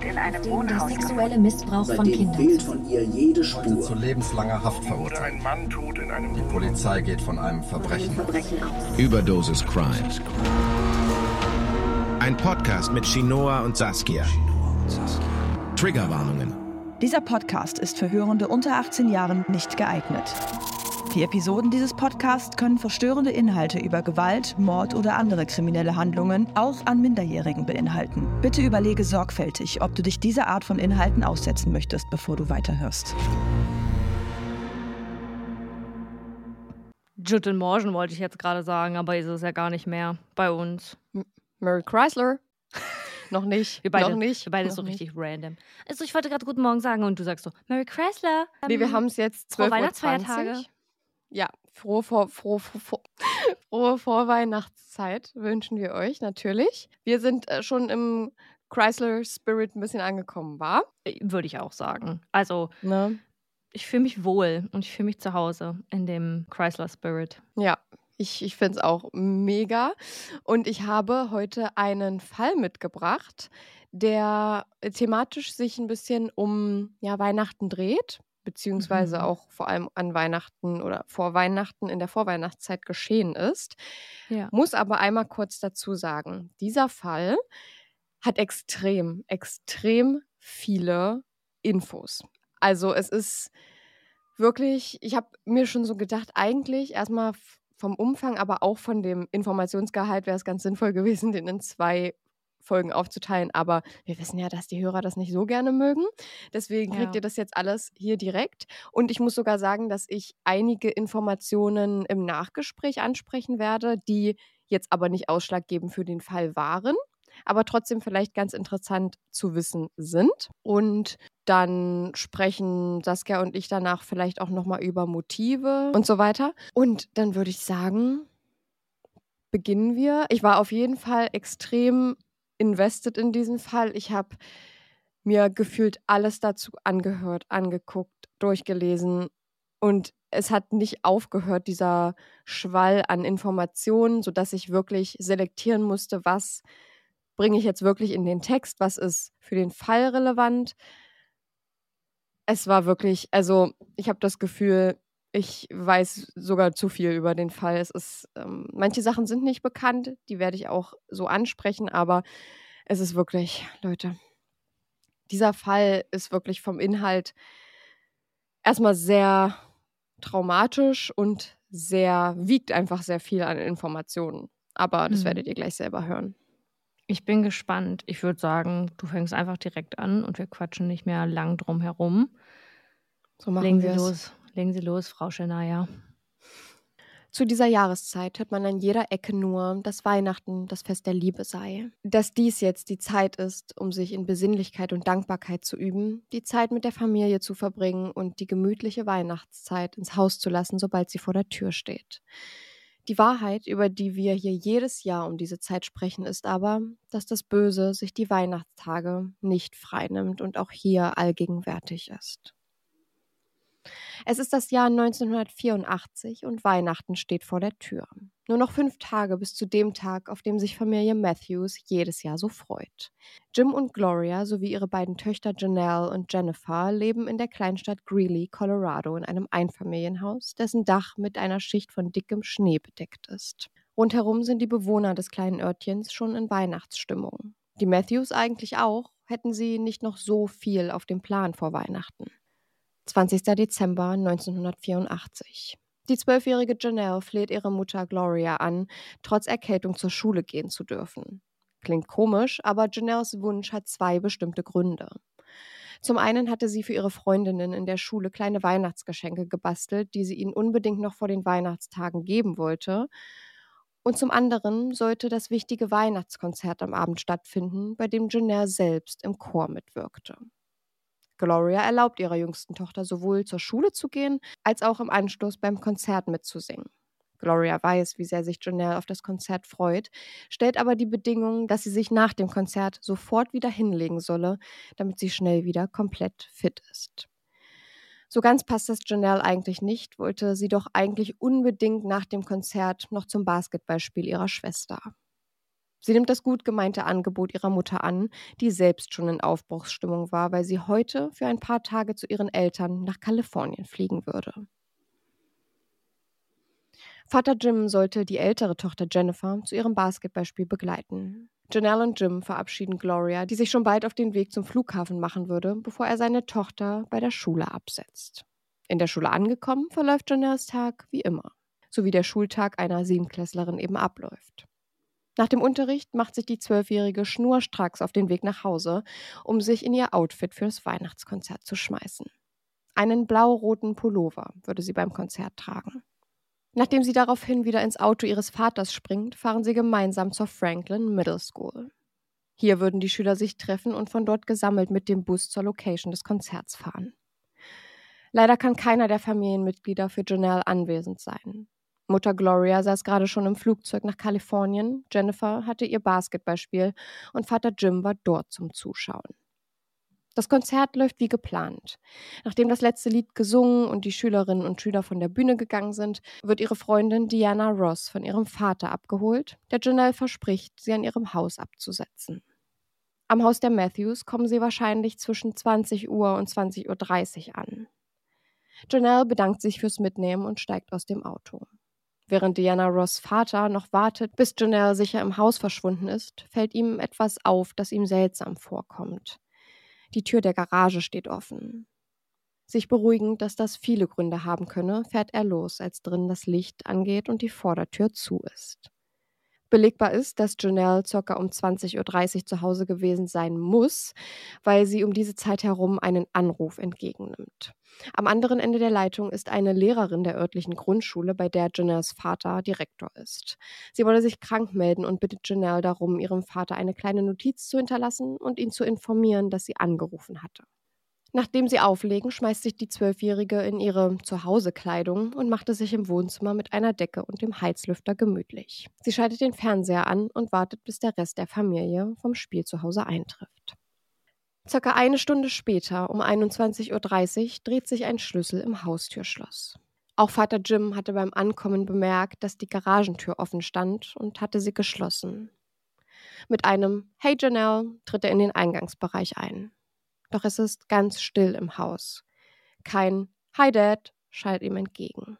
Dem der sexuelle Missbrauch von dem Kindern. fehlt von ihr jede zu Spur. lebenslanger Haft verurteilt. ein Mann tot in einem Die Polizei geht von einem Verbrechen aus. Überdosis Crime. Ein Podcast mit Shinoa und Saskia. Triggerwarnungen. Dieser Podcast ist für Hörende unter 18 Jahren nicht geeignet. Die Episoden dieses Podcasts können verstörende Inhalte über Gewalt, Mord oder andere kriminelle Handlungen auch an Minderjährigen beinhalten. Bitte überlege sorgfältig, ob du dich dieser Art von Inhalten aussetzen möchtest, bevor du weiterhörst. Guten Morgen wollte ich jetzt gerade sagen, aber ist es ja gar nicht mehr bei uns. Mary Chrysler. noch nicht. Wir beide, noch nicht. Wir beide noch so nicht. richtig random. Also ich wollte gerade Guten Morgen sagen und du sagst so, Mary Chrysler. Nee, wir ähm, haben es jetzt frohe 12.20 Uhr. Weihnachtsfeiertage. Ja, frohe, vor, frohe, frohe, frohe, Vorweihnachtszeit wünschen wir euch natürlich. Wir sind äh, schon im Chrysler Spirit ein bisschen angekommen, war? äh, Würde ich auch sagen. Also Ne? ich fühle mich wohl und ich fühle mich zu Hause in dem Chrysler Spirit. Ja, ich, ich finde es auch mega. Und ich habe heute einen Fall mitgebracht, der äh, thematisch sich ein bisschen um ja, Weihnachten dreht, beziehungsweise Mhm. auch vor allem an Weihnachten oder vor Weihnachten in der Vorweihnachtszeit geschehen ist. Ja. Muss aber einmal kurz dazu sagen, dieser Fall hat extrem, extrem viele Infos. Also es ist wirklich, ich habe mir schon so gedacht, eigentlich erstmal vom Umfang, aber auch von dem Informationsgehalt wäre es ganz sinnvoll gewesen, den in zwei Folgen aufzuteilen. Aber wir wissen ja, dass die Hörer das nicht so gerne mögen. Deswegen kriegt Ja. ihr das jetzt alles hier direkt. Und ich muss sogar sagen, dass ich einige Informationen im Nachgespräch ansprechen werde, die jetzt aber nicht ausschlaggebend für den Fall waren, aber trotzdem vielleicht ganz interessant zu wissen sind. Und dann sprechen Saskia und ich danach vielleicht auch nochmal über Motive und so weiter. Und dann würde ich sagen, beginnen wir. Ich war auf jeden Fall extrem invested in diesen Fall. Ich habe mir gefühlt alles dazu angehört, angeguckt, durchgelesen und es hat nicht aufgehört, dieser Schwall an Informationen, sodass ich wirklich selektieren musste, was bringe ich jetzt wirklich in den Text, was ist für den Fall relevant. Es war wirklich, also ich habe das Gefühl, ich weiß sogar zu viel über den Fall. Es ist, ähm, manche Sachen sind nicht bekannt, die werde ich auch so ansprechen, aber es ist wirklich, Leute, dieser Fall ist wirklich vom Inhalt erstmal sehr traumatisch und sehr, wiegt einfach sehr viel an Informationen. Aber das Mhm. werdet ihr gleich selber hören. Ich bin gespannt. Ich würde sagen, du fängst einfach direkt an und wir quatschen nicht mehr lang drum herum. So machen Legen wir es. los. Legen Sie los, Frau Schenaya. Zu dieser Jahreszeit hört man an jeder Ecke nur, dass Weihnachten das Fest der Liebe sei. Dass dies jetzt die Zeit ist, um sich in Besinnlichkeit und Dankbarkeit zu üben, die Zeit mit der Familie zu verbringen und die gemütliche Weihnachtszeit ins Haus zu lassen, sobald sie vor der Tür steht. Die Wahrheit, über die wir hier jedes Jahr um diese Zeit sprechen, ist aber, dass das Böse sich die Weihnachtstage nicht freinimmt und auch hier allgegenwärtig ist. Es ist das Jahr 1984 und Weihnachten steht vor der Tür. Nur noch fünf Tage bis zu dem Tag, auf dem sich Familie Matthews jedes Jahr so freut. Jim und Gloria sowie ihre beiden Töchter Janelle und Jennifer leben in der Kleinstadt Greeley, Colorado, in einem Einfamilienhaus, dessen Dach mit einer Schicht von dickem Schnee bedeckt ist. Rundherum sind die Bewohner des kleinen Örtchens schon in Weihnachtsstimmung. Die Matthews eigentlich auch, hätten sie nicht noch so viel auf dem Plan vor Weihnachten. 20. Dezember 1984. Die zwölfjährige Janelle fleht ihre Mutter Gloria an, trotz Erkältung zur Schule gehen zu dürfen. Klingt komisch, aber Janelles Wunsch hat zwei bestimmte Gründe. Zum einen hatte sie für ihre Freundinnen in der Schule kleine Weihnachtsgeschenke gebastelt, die sie ihnen unbedingt noch vor den Weihnachtstagen geben wollte. Und zum anderen sollte das wichtige Weihnachtskonzert am Abend stattfinden, bei dem Janelle selbst im Chor mitwirkte. Gloria erlaubt ihrer jüngsten Tochter sowohl zur Schule zu gehen, als auch im Anschluss beim Konzert mitzusingen. Gloria weiß, wie sehr sich Janelle auf das Konzert freut, stellt aber die Bedingung, dass sie sich nach dem Konzert sofort wieder hinlegen solle, damit sie schnell wieder komplett fit ist. So ganz passt das Janelle eigentlich nicht, wollte sie doch eigentlich unbedingt nach dem Konzert noch zum Basketballspiel ihrer Schwester. Sie nimmt das gut gemeinte Angebot ihrer Mutter an, die selbst schon in Aufbruchsstimmung war, weil sie heute für ein paar Tage zu ihren Eltern nach Kalifornien fliegen würde. Vater Jim sollte die ältere Tochter Jennifer zu ihrem Basketballspiel begleiten. Janelle und Jim verabschieden Gloria, die sich schon bald auf den Weg zum Flughafen machen würde, bevor er seine Tochter bei der Schule absetzt. In der Schule angekommen, verläuft Janelles Tag wie immer, so wie der Schultag einer Siebenklässlerin eben abläuft. Nach dem Unterricht macht sich die Zwölfjährige schnurstracks auf den Weg nach Hause, um sich in ihr Outfit fürs Weihnachtskonzert zu schmeißen. Einen blau-roten Pullover würde sie beim Konzert tragen. Nachdem sie daraufhin wieder ins Auto ihres Vaters springt, fahren sie gemeinsam zur Franklin Middle School. Hier würden die Schüler sich treffen und von dort gesammelt mit dem Bus zur Location des Konzerts fahren. Leider kann keiner der Familienmitglieder für Janelle anwesend sein. Mutter Gloria saß gerade schon im Flugzeug nach Kalifornien, Jennifer hatte ihr Basketballspiel und Vater Jim war dort zum Zuschauen. Das Konzert läuft wie geplant. Nachdem das letzte Lied gesungen und die Schülerinnen und Schüler von der Bühne gegangen sind, wird ihre Freundin Diana Ross von ihrem Vater abgeholt, der Janelle verspricht, sie an ihrem Haus abzusetzen. Am Haus der Matthews kommen sie wahrscheinlich zwischen 20 Uhr und 20.30 Uhr an. Janelle bedankt sich fürs Mitnehmen und steigt aus dem Auto. Während Diana Ross Vater noch wartet, bis Janelle sicher im Haus verschwunden ist, fällt ihm etwas auf, das ihm seltsam vorkommt. Die Tür der Garage steht offen. Sich beruhigend, dass das viele Gründe haben könne, fährt er los, als drin das Licht angeht und die Vordertür zu ist. Belegbar ist, dass Janelle ca. um 20.30 Uhr zu Hause gewesen sein muss, weil sie um diese Zeit herum einen Anruf entgegennimmt. Am anderen Ende der Leitung ist eine Lehrerin der örtlichen Grundschule, bei der Janelles Vater Direktor ist. Sie wolle sich krank melden und bittet Janelle darum, ihrem Vater eine kleine Notiz zu hinterlassen und ihn zu informieren, dass sie angerufen hatte. Nachdem sie auflegen, schmeißt sich die Zwölfjährige in ihre Zuhausekleidung und macht es sich im Wohnzimmer mit einer Decke und dem Heizlüfter gemütlich. Sie schaltet den Fernseher an und wartet, bis der Rest der Familie vom Spiel zu Hause eintrifft. Circa eine Stunde später, um 21.30 Uhr, dreht sich ein Schlüssel im Haustürschloss. Auch Vater Jim hatte beim Ankommen bemerkt, dass die Garagentür offen stand und hatte sie geschlossen. Mit einem Hey Janelle tritt er in den Eingangsbereich ein. Doch es ist ganz still im Haus. Kein Hi Dad schallt ihm entgegen.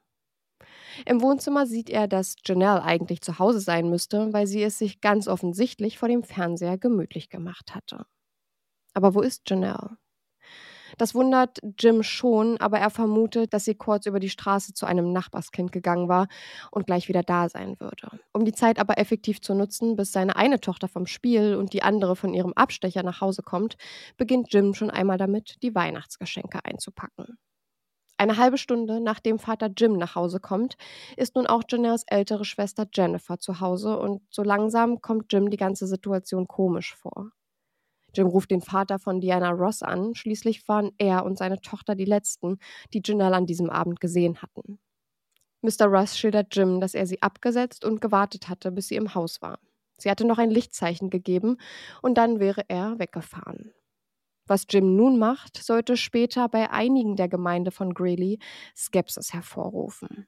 Im Wohnzimmer sieht er, dass Janelle eigentlich zu Hause sein müsste, weil sie es sich ganz offensichtlich vor dem Fernseher gemütlich gemacht hatte. Aber wo ist Janelle? Das wundert Jim schon, aber er vermutet, dass sie kurz über die Straße zu einem Nachbarskind gegangen war und gleich wieder da sein würde. Um die Zeit aber effektiv zu nutzen, bis seine eine Tochter vom Spiel und die andere von ihrem Abstecher nach Hause kommt, beginnt Jim schon einmal damit, die Weihnachtsgeschenke einzupacken. Eine halbe Stunde nachdem Vater Jim nach Hause kommt, ist nun auch Janelles ältere Schwester Jennifer zu Hause und so langsam kommt Jim die ganze Situation komisch vor. Jim ruft den Vater von Diana Ross an. Schließlich waren er und seine Tochter die letzten, die Janelle an diesem Abend gesehen hatten. Mr. Ross schildert Jim, dass er sie abgesetzt und gewartet hatte, bis sie im Haus war. Sie hatte noch ein Lichtzeichen gegeben und dann wäre er weggefahren. Was Jim nun macht, sollte später bei einigen der Gemeinde von Greeley Skepsis hervorrufen.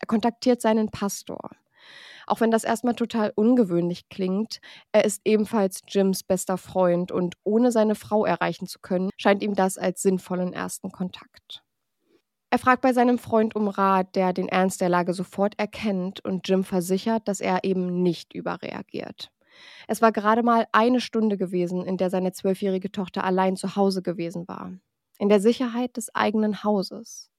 Er kontaktiert seinen Pastor. Auch wenn das erstmal total ungewöhnlich klingt, er ist ebenfalls Jims bester Freund und ohne seine Frau erreichen zu können, scheint ihm das als sinnvollen ersten Kontakt. Er fragt bei seinem Freund um Rat, der den Ernst der Lage sofort erkennt und Jim versichert, dass er eben nicht überreagiert. Es war gerade mal eine Stunde gewesen, in der seine zwölfjährige Tochter allein zu Hause gewesen war. In der Sicherheit des eigenen Hauses.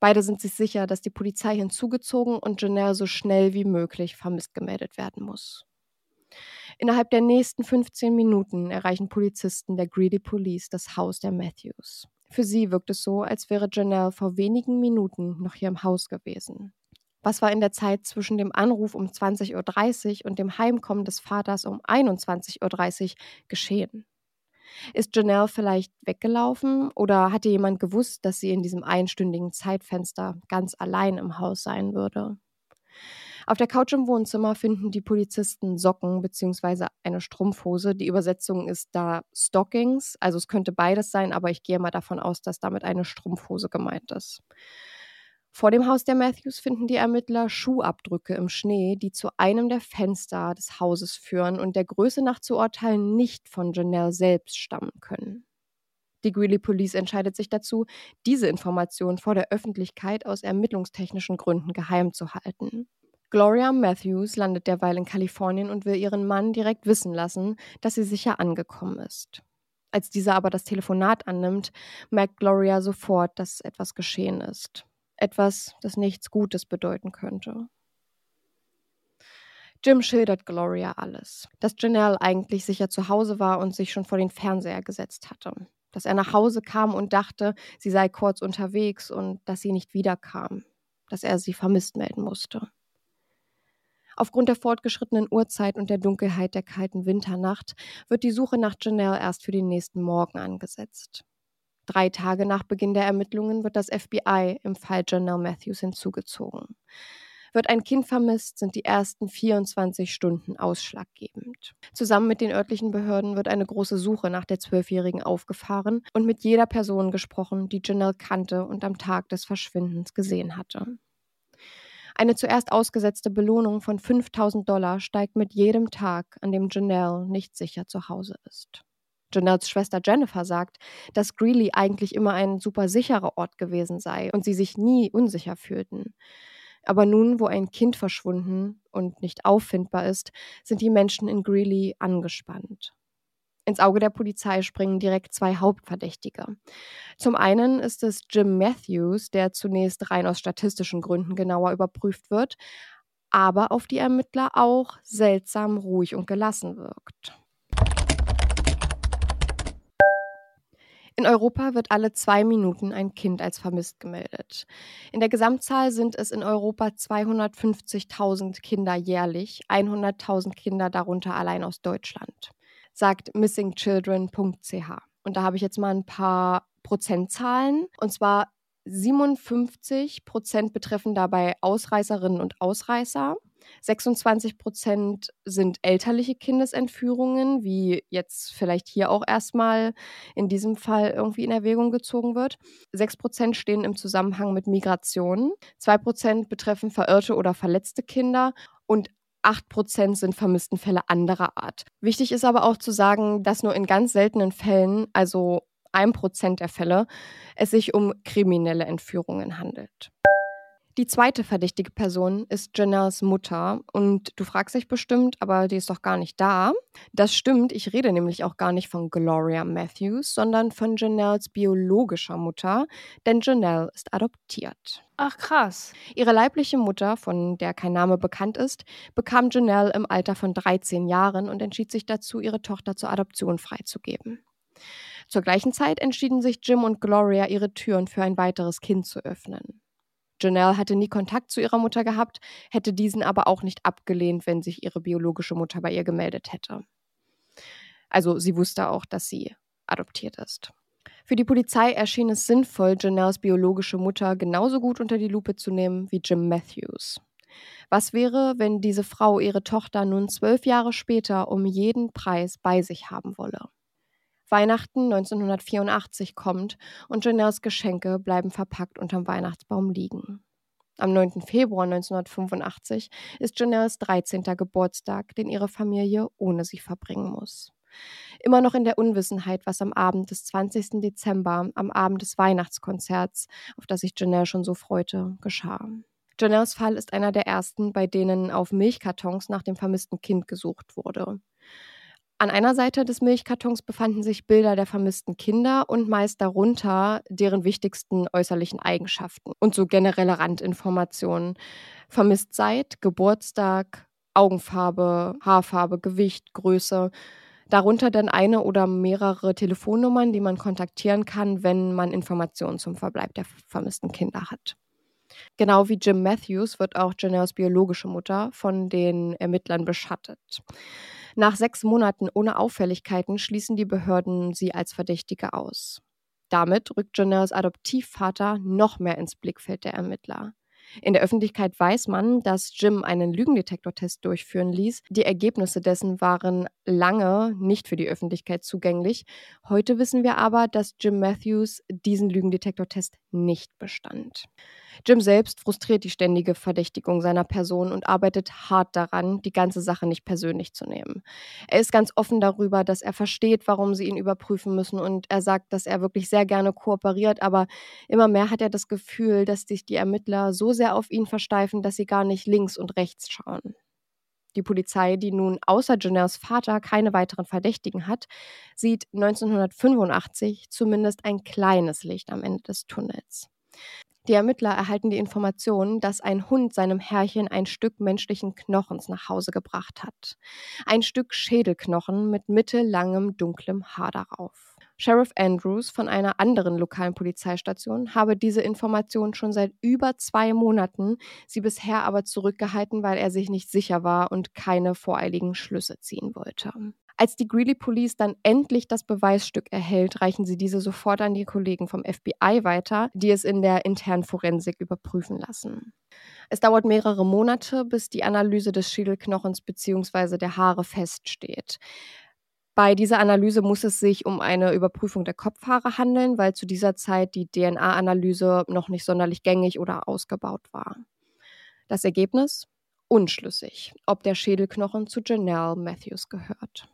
Beide sind sich sicher, dass die Polizei hinzugezogen und Janelle so schnell wie möglich vermisst gemeldet werden muss. Innerhalb der nächsten 15 Minuten erreichen Polizisten der Greedy Police das Haus der Matthews. Für sie wirkt es so, als wäre Janelle vor wenigen Minuten noch hier im Haus gewesen. Was war in der Zeit zwischen dem Anruf um 20.30 Uhr und dem Heimkommen des Vaters um 21.30 Uhr geschehen? Ist Janelle vielleicht weggelaufen oder hatte jemand gewusst, dass sie in diesem einstündigen Zeitfenster ganz allein im Haus sein würde? Auf der Couch im Wohnzimmer finden die Polizisten Socken bzw. eine Strumpfhose. Die Übersetzung ist da Stockings, also es könnte beides sein, aber ich gehe mal davon aus, dass damit eine Strumpfhose gemeint ist. Vor dem Haus der Matthews finden die Ermittler Schuhabdrücke im Schnee, die zu einem der Fenster des Hauses führen und der Größe nach zu urteilen nicht von Janelle selbst stammen können. Die Greeley Police entscheidet sich dazu, diese Information vor der Öffentlichkeit aus ermittlungstechnischen Gründen geheim zu halten. Gloria Matthews landet derweil in Kalifornien und will ihren Mann direkt wissen lassen, dass sie sicher angekommen ist. Als dieser aber das Telefonat annimmt, merkt Gloria sofort, dass etwas geschehen ist etwas, das nichts Gutes bedeuten könnte. Jim schildert Gloria alles. Dass Janelle eigentlich sicher zu Hause war und sich schon vor den Fernseher gesetzt hatte. Dass er nach Hause kam und dachte, sie sei kurz unterwegs und dass sie nicht wiederkam. Dass er sie vermisst melden musste. Aufgrund der fortgeschrittenen Uhrzeit und der Dunkelheit der kalten Winternacht wird die Suche nach Janelle erst für den nächsten Morgen angesetzt. Drei Tage nach Beginn der Ermittlungen wird das FBI im Fall Janelle Matthews hinzugezogen. Wird ein Kind vermisst, sind die ersten 24 Stunden ausschlaggebend. Zusammen mit den örtlichen Behörden wird eine große Suche nach der Zwölfjährigen aufgefahren und mit jeder Person gesprochen, die Janelle kannte und am Tag des Verschwindens gesehen hatte. Eine zuerst ausgesetzte Belohnung von 5000 Dollar steigt mit jedem Tag, an dem Janelle nicht sicher zu Hause ist. Janelles Schwester Jennifer sagt, dass Greeley eigentlich immer ein super sicherer Ort gewesen sei und sie sich nie unsicher fühlten. Aber nun, wo ein Kind verschwunden und nicht auffindbar ist, sind die Menschen in Greeley angespannt. Ins Auge der Polizei springen direkt zwei Hauptverdächtige. Zum einen ist es Jim Matthews, der zunächst rein aus statistischen Gründen genauer überprüft wird, aber auf die Ermittler auch seltsam ruhig und gelassen wirkt. In Europa wird alle zwei Minuten ein Kind als vermisst gemeldet. In der Gesamtzahl sind es in Europa 250.000 Kinder jährlich, 100.000 Kinder darunter allein aus Deutschland, sagt missingchildren.ch. Und da habe ich jetzt mal ein paar Prozentzahlen. Und zwar 57 Prozent betreffen dabei Ausreißerinnen und Ausreißer. 26 Prozent sind elterliche Kindesentführungen, wie jetzt vielleicht hier auch erstmal in diesem Fall irgendwie in Erwägung gezogen wird. 6 Prozent stehen im Zusammenhang mit Migration. 2 Prozent betreffen verirrte oder verletzte Kinder und 8 Prozent sind vermissten Fälle anderer Art. Wichtig ist aber auch zu sagen, dass nur in ganz seltenen Fällen, also 1 Prozent der Fälle, es sich um kriminelle Entführungen handelt. Die zweite verdächtige Person ist Janelles Mutter. Und du fragst dich bestimmt, aber die ist doch gar nicht da. Das stimmt, ich rede nämlich auch gar nicht von Gloria Matthews, sondern von Janelles biologischer Mutter, denn Janelle ist adoptiert. Ach krass. Ihre leibliche Mutter, von der kein Name bekannt ist, bekam Janelle im Alter von 13 Jahren und entschied sich dazu, ihre Tochter zur Adoption freizugeben. Zur gleichen Zeit entschieden sich Jim und Gloria, ihre Türen für ein weiteres Kind zu öffnen. Janelle hatte nie Kontakt zu ihrer Mutter gehabt, hätte diesen aber auch nicht abgelehnt, wenn sich ihre biologische Mutter bei ihr gemeldet hätte. Also sie wusste auch, dass sie adoptiert ist. Für die Polizei erschien es sinnvoll, Janelles biologische Mutter genauso gut unter die Lupe zu nehmen wie Jim Matthews. Was wäre, wenn diese Frau ihre Tochter nun zwölf Jahre später um jeden Preis bei sich haben wolle? Weihnachten 1984 kommt und Janelles Geschenke bleiben verpackt unterm Weihnachtsbaum liegen. Am 9. Februar 1985 ist Janelles 13. Geburtstag, den ihre Familie ohne sie verbringen muss. Immer noch in der Unwissenheit, was am Abend des 20. Dezember, am Abend des Weihnachtskonzerts, auf das sich Janelle schon so freute, geschah. Janelles Fall ist einer der ersten, bei denen auf Milchkartons nach dem vermissten Kind gesucht wurde. An einer Seite des Milchkartons befanden sich Bilder der vermissten Kinder und meist darunter deren wichtigsten äußerlichen Eigenschaften und so generelle Randinformationen. Vermisst seit, Geburtstag, Augenfarbe, Haarfarbe, Gewicht, Größe. Darunter dann eine oder mehrere Telefonnummern, die man kontaktieren kann, wenn man Informationen zum Verbleib der vermissten Kinder hat. Genau wie Jim Matthews wird auch Janelles biologische Mutter von den Ermittlern beschattet. Nach sechs Monaten ohne Auffälligkeiten schließen die Behörden sie als Verdächtige aus. Damit rückt Janelles Adoptivvater noch mehr ins Blickfeld der Ermittler. In der Öffentlichkeit weiß man, dass Jim einen Lügendetektortest durchführen ließ. Die Ergebnisse dessen waren lange nicht für die Öffentlichkeit zugänglich. Heute wissen wir aber, dass Jim Matthews diesen Lügendetektortest nicht bestand. Jim selbst frustriert die ständige Verdächtigung seiner Person und arbeitet hart daran, die ganze Sache nicht persönlich zu nehmen. Er ist ganz offen darüber, dass er versteht, warum sie ihn überprüfen müssen und er sagt, dass er wirklich sehr gerne kooperiert, aber immer mehr hat er das Gefühl, dass sich die Ermittler so sehr auf ihn versteifen, dass sie gar nicht links und rechts schauen. Die Polizei, die nun außer Janelles Vater keine weiteren Verdächtigen hat, sieht 1985 zumindest ein kleines Licht am Ende des Tunnels. Die Ermittler erhalten die Information, dass ein Hund seinem Herrchen ein Stück menschlichen Knochens nach Hause gebracht hat. Ein Stück Schädelknochen mit mittellangem dunklem Haar darauf. Sheriff Andrews von einer anderen lokalen Polizeistation habe diese Information schon seit über zwei Monaten, sie bisher aber zurückgehalten, weil er sich nicht sicher war und keine voreiligen Schlüsse ziehen wollte. Als die Greeley Police dann endlich das Beweisstück erhält, reichen sie diese sofort an die Kollegen vom FBI weiter, die es in der internen Forensik überprüfen lassen. Es dauert mehrere Monate, bis die Analyse des Schädelknochens bzw. der Haare feststeht. Bei dieser Analyse muss es sich um eine Überprüfung der Kopfhaare handeln, weil zu dieser Zeit die DNA-Analyse noch nicht sonderlich gängig oder ausgebaut war. Das Ergebnis? Unschlüssig, ob der Schädelknochen zu Janelle Matthews gehört.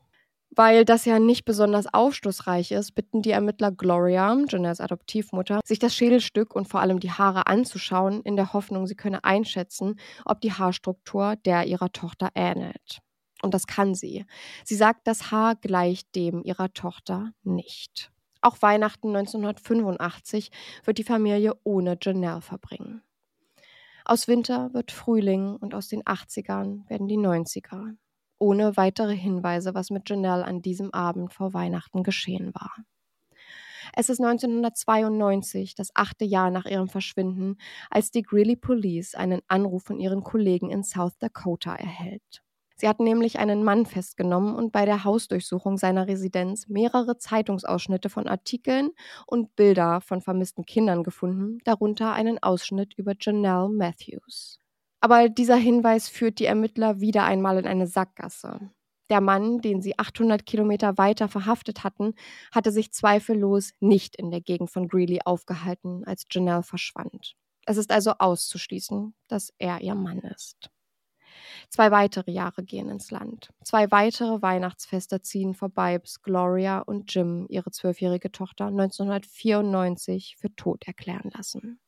Weil das ja nicht besonders aufschlussreich ist, bitten die Ermittler Gloria, Janelles Adoptivmutter, sich das Schädelstück und vor allem die Haare anzuschauen, in der Hoffnung, sie könne einschätzen, ob die Haarstruktur der ihrer Tochter ähnelt. Und das kann sie. Sie sagt, das Haar gleicht dem ihrer Tochter nicht. Auch Weihnachten 1985 wird die Familie ohne Janelle verbringen. Aus Winter wird Frühling und aus den 80ern werden die 90er ohne weitere Hinweise, was mit Janelle an diesem Abend vor Weihnachten geschehen war. Es ist 1992, das achte Jahr nach ihrem Verschwinden, als die Greeley Police einen Anruf von ihren Kollegen in South Dakota erhält. Sie hatten nämlich einen Mann festgenommen und bei der Hausdurchsuchung seiner Residenz mehrere Zeitungsausschnitte von Artikeln und Bilder von vermissten Kindern gefunden, darunter einen Ausschnitt über Janelle Matthews. Aber dieser Hinweis führt die Ermittler wieder einmal in eine Sackgasse. Der Mann, den sie 800 Kilometer weiter verhaftet hatten, hatte sich zweifellos nicht in der Gegend von Greeley aufgehalten, als Janelle verschwand. Es ist also auszuschließen, dass er ihr Mann ist. Zwei weitere Jahre gehen ins Land. Zwei weitere Weihnachtsfeste ziehen vorbei, bis Gloria und Jim ihre zwölfjährige Tochter 1994 für tot erklären lassen.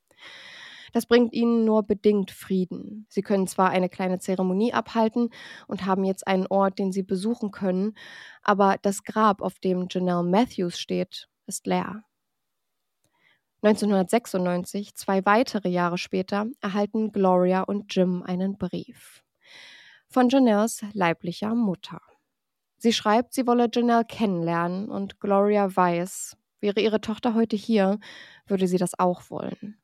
Das bringt ihnen nur bedingt Frieden. Sie können zwar eine kleine Zeremonie abhalten und haben jetzt einen Ort, den sie besuchen können, aber das Grab, auf dem Janelle Matthews steht, ist leer. 1996, zwei weitere Jahre später, erhalten Gloria und Jim einen Brief von Janelles leiblicher Mutter. Sie schreibt, sie wolle Janelle kennenlernen und Gloria weiß, wäre ihre Tochter heute hier, würde sie das auch wollen.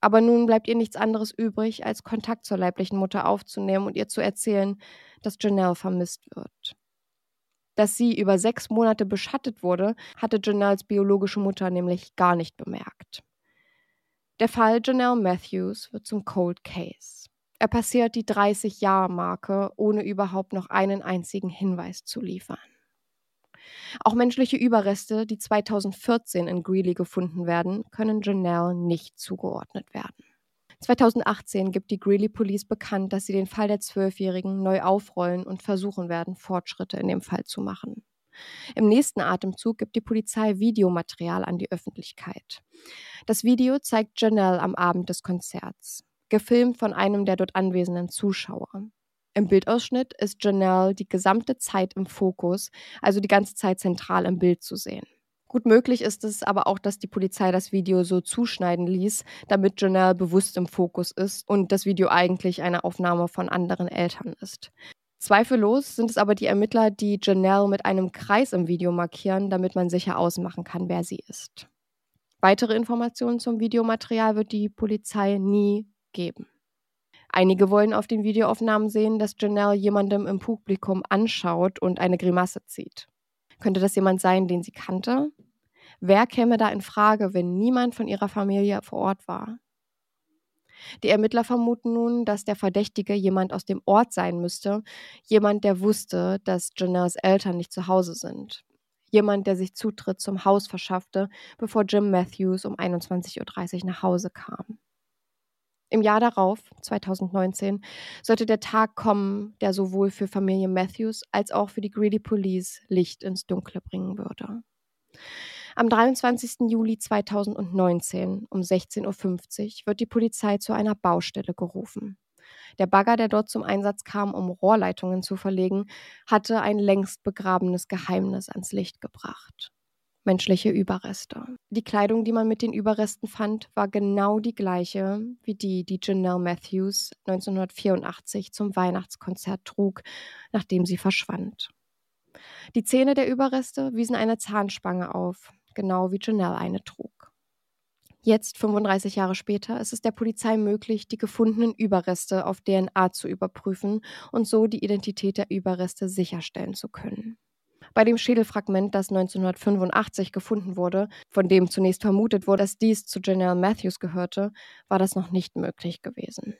Aber nun bleibt ihr nichts anderes übrig, als Kontakt zur leiblichen Mutter aufzunehmen und ihr zu erzählen, dass Janelle vermisst wird. Dass sie über sechs Monate beschattet wurde, hatte Janelles biologische Mutter nämlich gar nicht bemerkt. Der Fall Janelle Matthews wird zum Cold Case. Er passiert die 30-Jahr-Marke, ohne überhaupt noch einen einzigen Hinweis zu liefern. Auch menschliche Überreste, die 2014 in Greeley gefunden werden, können Janelle nicht zugeordnet werden. 2018 gibt die Greeley Police bekannt, dass sie den Fall der Zwölfjährigen neu aufrollen und versuchen werden, Fortschritte in dem Fall zu machen. Im nächsten Atemzug gibt die Polizei Videomaterial an die Öffentlichkeit. Das Video zeigt Janelle am Abend des Konzerts, gefilmt von einem der dort anwesenden Zuschauer. Im Bildausschnitt ist Janelle die gesamte Zeit im Fokus, also die ganze Zeit zentral im Bild zu sehen. Gut möglich ist es aber auch, dass die Polizei das Video so zuschneiden ließ, damit Janelle bewusst im Fokus ist und das Video eigentlich eine Aufnahme von anderen Eltern ist. Zweifellos sind es aber die Ermittler, die Janelle mit einem Kreis im Video markieren, damit man sicher ausmachen kann, wer sie ist. Weitere Informationen zum Videomaterial wird die Polizei nie geben. Einige wollen auf den Videoaufnahmen sehen, dass Janelle jemandem im Publikum anschaut und eine Grimasse zieht. Könnte das jemand sein, den sie kannte? Wer käme da in Frage, wenn niemand von ihrer Familie vor Ort war? Die Ermittler vermuten nun, dass der Verdächtige jemand aus dem Ort sein müsste, jemand, der wusste, dass Janelles Eltern nicht zu Hause sind. Jemand, der sich Zutritt zum Haus verschaffte, bevor Jim Matthews um 21.30 Uhr nach Hause kam. Im Jahr darauf, 2019, sollte der Tag kommen, der sowohl für Familie Matthews als auch für die Greedy Police Licht ins Dunkle bringen würde. Am 23. Juli 2019 um 16.50 Uhr wird die Polizei zu einer Baustelle gerufen. Der Bagger, der dort zum Einsatz kam, um Rohrleitungen zu verlegen, hatte ein längst begrabenes Geheimnis ans Licht gebracht. Menschliche Überreste. Die Kleidung, die man mit den Überresten fand, war genau die gleiche wie die, die Janelle Matthews 1984 zum Weihnachtskonzert trug, nachdem sie verschwand. Die Zähne der Überreste wiesen eine Zahnspange auf, genau wie Janelle eine trug. Jetzt, 35 Jahre später, ist es der Polizei möglich, die gefundenen Überreste auf DNA zu überprüfen und so die Identität der Überreste sicherstellen zu können. Bei dem Schädelfragment, das 1985 gefunden wurde, von dem zunächst vermutet wurde, dass dies zu Janelle Matthews gehörte, war das noch nicht möglich gewesen.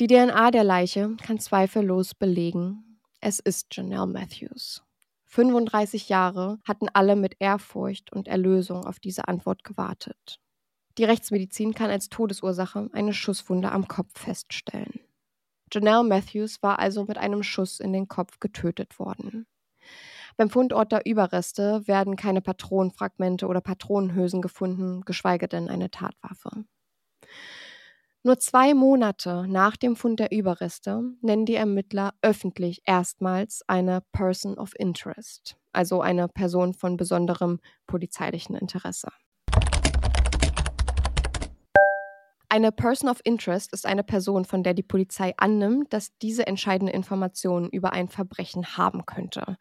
Die DNA der Leiche kann zweifellos belegen, es ist Janelle Matthews. 35 Jahre hatten alle mit Ehrfurcht und Erlösung auf diese Antwort gewartet. Die Rechtsmedizin kann als Todesursache eine Schusswunde am Kopf feststellen. Janelle Matthews war also mit einem Schuss in den Kopf getötet worden. Beim Fundort der Überreste werden keine Patronenfragmente oder Patronenhülsen gefunden, geschweige denn eine Tatwaffe. Nur zwei Monate nach dem Fund der Überreste nennen die Ermittler öffentlich erstmals eine Person of Interest, also eine Person von besonderem polizeilichen Interesse. Eine Person of Interest ist eine Person, von der die Polizei annimmt, dass diese entscheidende Informationen über ein Verbrechen haben könnte.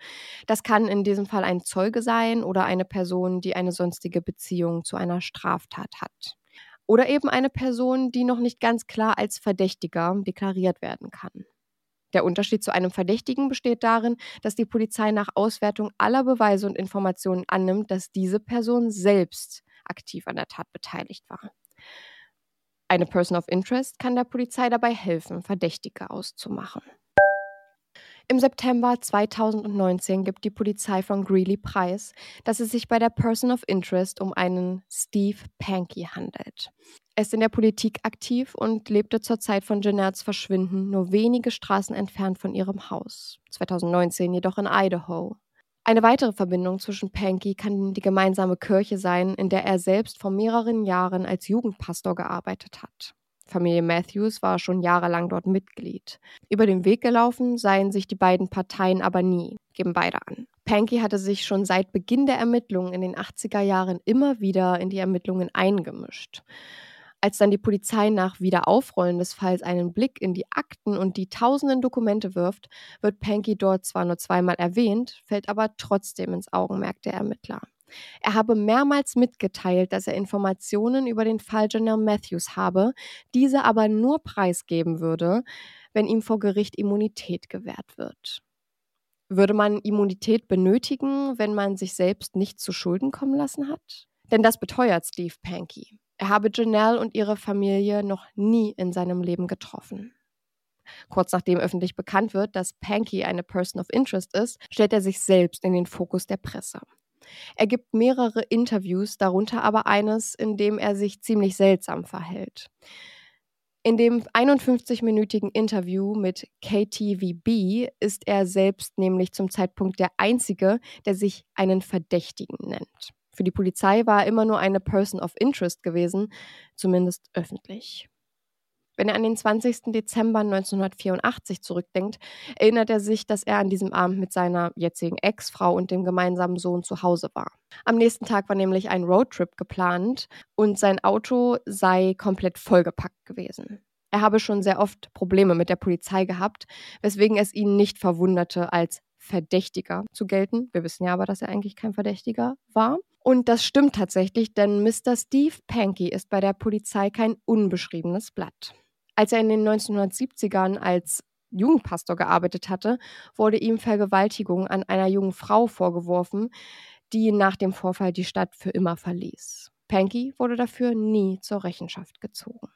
Das kann in diesem Fall ein Zeuge sein oder eine Person, die eine sonstige Beziehung zu einer Straftat hat. Oder eben eine Person, die noch nicht ganz klar als Verdächtiger deklariert werden kann. Der Unterschied zu einem Verdächtigen besteht darin, dass die Polizei nach Auswertung aller Beweise und Informationen annimmt, dass diese Person selbst aktiv an der Tat beteiligt war. Eine Person of Interest kann der Polizei dabei helfen, Verdächtige auszumachen. Im September 2019 gibt die Polizei von Greeley preis, dass es sich bei der Person of Interest um einen Steve Pankey handelt. Er ist in der Politik aktiv und lebte zur Zeit von Jeanettes Verschwinden nur wenige Straßen entfernt von ihrem Haus, 2019 jedoch in Idaho. Eine weitere Verbindung zwischen Panky kann die gemeinsame Kirche sein, in der er selbst vor mehreren Jahren als Jugendpastor gearbeitet hat. Familie Matthews war schon jahrelang dort Mitglied. Über den Weg gelaufen seien sich die beiden Parteien aber nie, geben beide an. Panky hatte sich schon seit Beginn der Ermittlungen in den 80er Jahren immer wieder in die Ermittlungen eingemischt. Als dann die Polizei nach Wiederaufrollen des Falls einen Blick in die Akten und die tausenden Dokumente wirft, wird Panky dort zwar nur zweimal erwähnt, fällt aber trotzdem ins Augenmerk der Ermittler. Er habe mehrmals mitgeteilt, dass er Informationen über den Fall Janelle Matthews habe, diese aber nur preisgeben würde, wenn ihm vor Gericht Immunität gewährt wird. Würde man Immunität benötigen, wenn man sich selbst nicht zu Schulden kommen lassen hat? Denn das beteuert Steve Panky. Er habe Janelle und ihre Familie noch nie in seinem Leben getroffen. Kurz nachdem öffentlich bekannt wird, dass Panky eine Person of Interest ist, stellt er sich selbst in den Fokus der Presse. Er gibt mehrere Interviews, darunter aber eines, in dem er sich ziemlich seltsam verhält. In dem 51-minütigen Interview mit KTVB ist er selbst nämlich zum Zeitpunkt der Einzige, der sich einen Verdächtigen nennt. Für die Polizei war er immer nur eine Person of Interest gewesen, zumindest öffentlich. Wenn er an den 20. Dezember 1984 zurückdenkt, erinnert er sich, dass er an diesem Abend mit seiner jetzigen Ex-Frau und dem gemeinsamen Sohn zu Hause war. Am nächsten Tag war nämlich ein Roadtrip geplant und sein Auto sei komplett vollgepackt gewesen. Er habe schon sehr oft Probleme mit der Polizei gehabt, weswegen es ihn nicht verwunderte, als Verdächtiger zu gelten. Wir wissen ja aber, dass er eigentlich kein Verdächtiger war. Und das stimmt tatsächlich, denn Mr. Steve Pankey ist bei der Polizei kein unbeschriebenes Blatt. Als er in den 1970ern als Jugendpastor gearbeitet hatte, wurde ihm Vergewaltigung an einer jungen Frau vorgeworfen, die nach dem Vorfall die Stadt für immer verließ. Pankey wurde dafür nie zur Rechenschaft gezogen.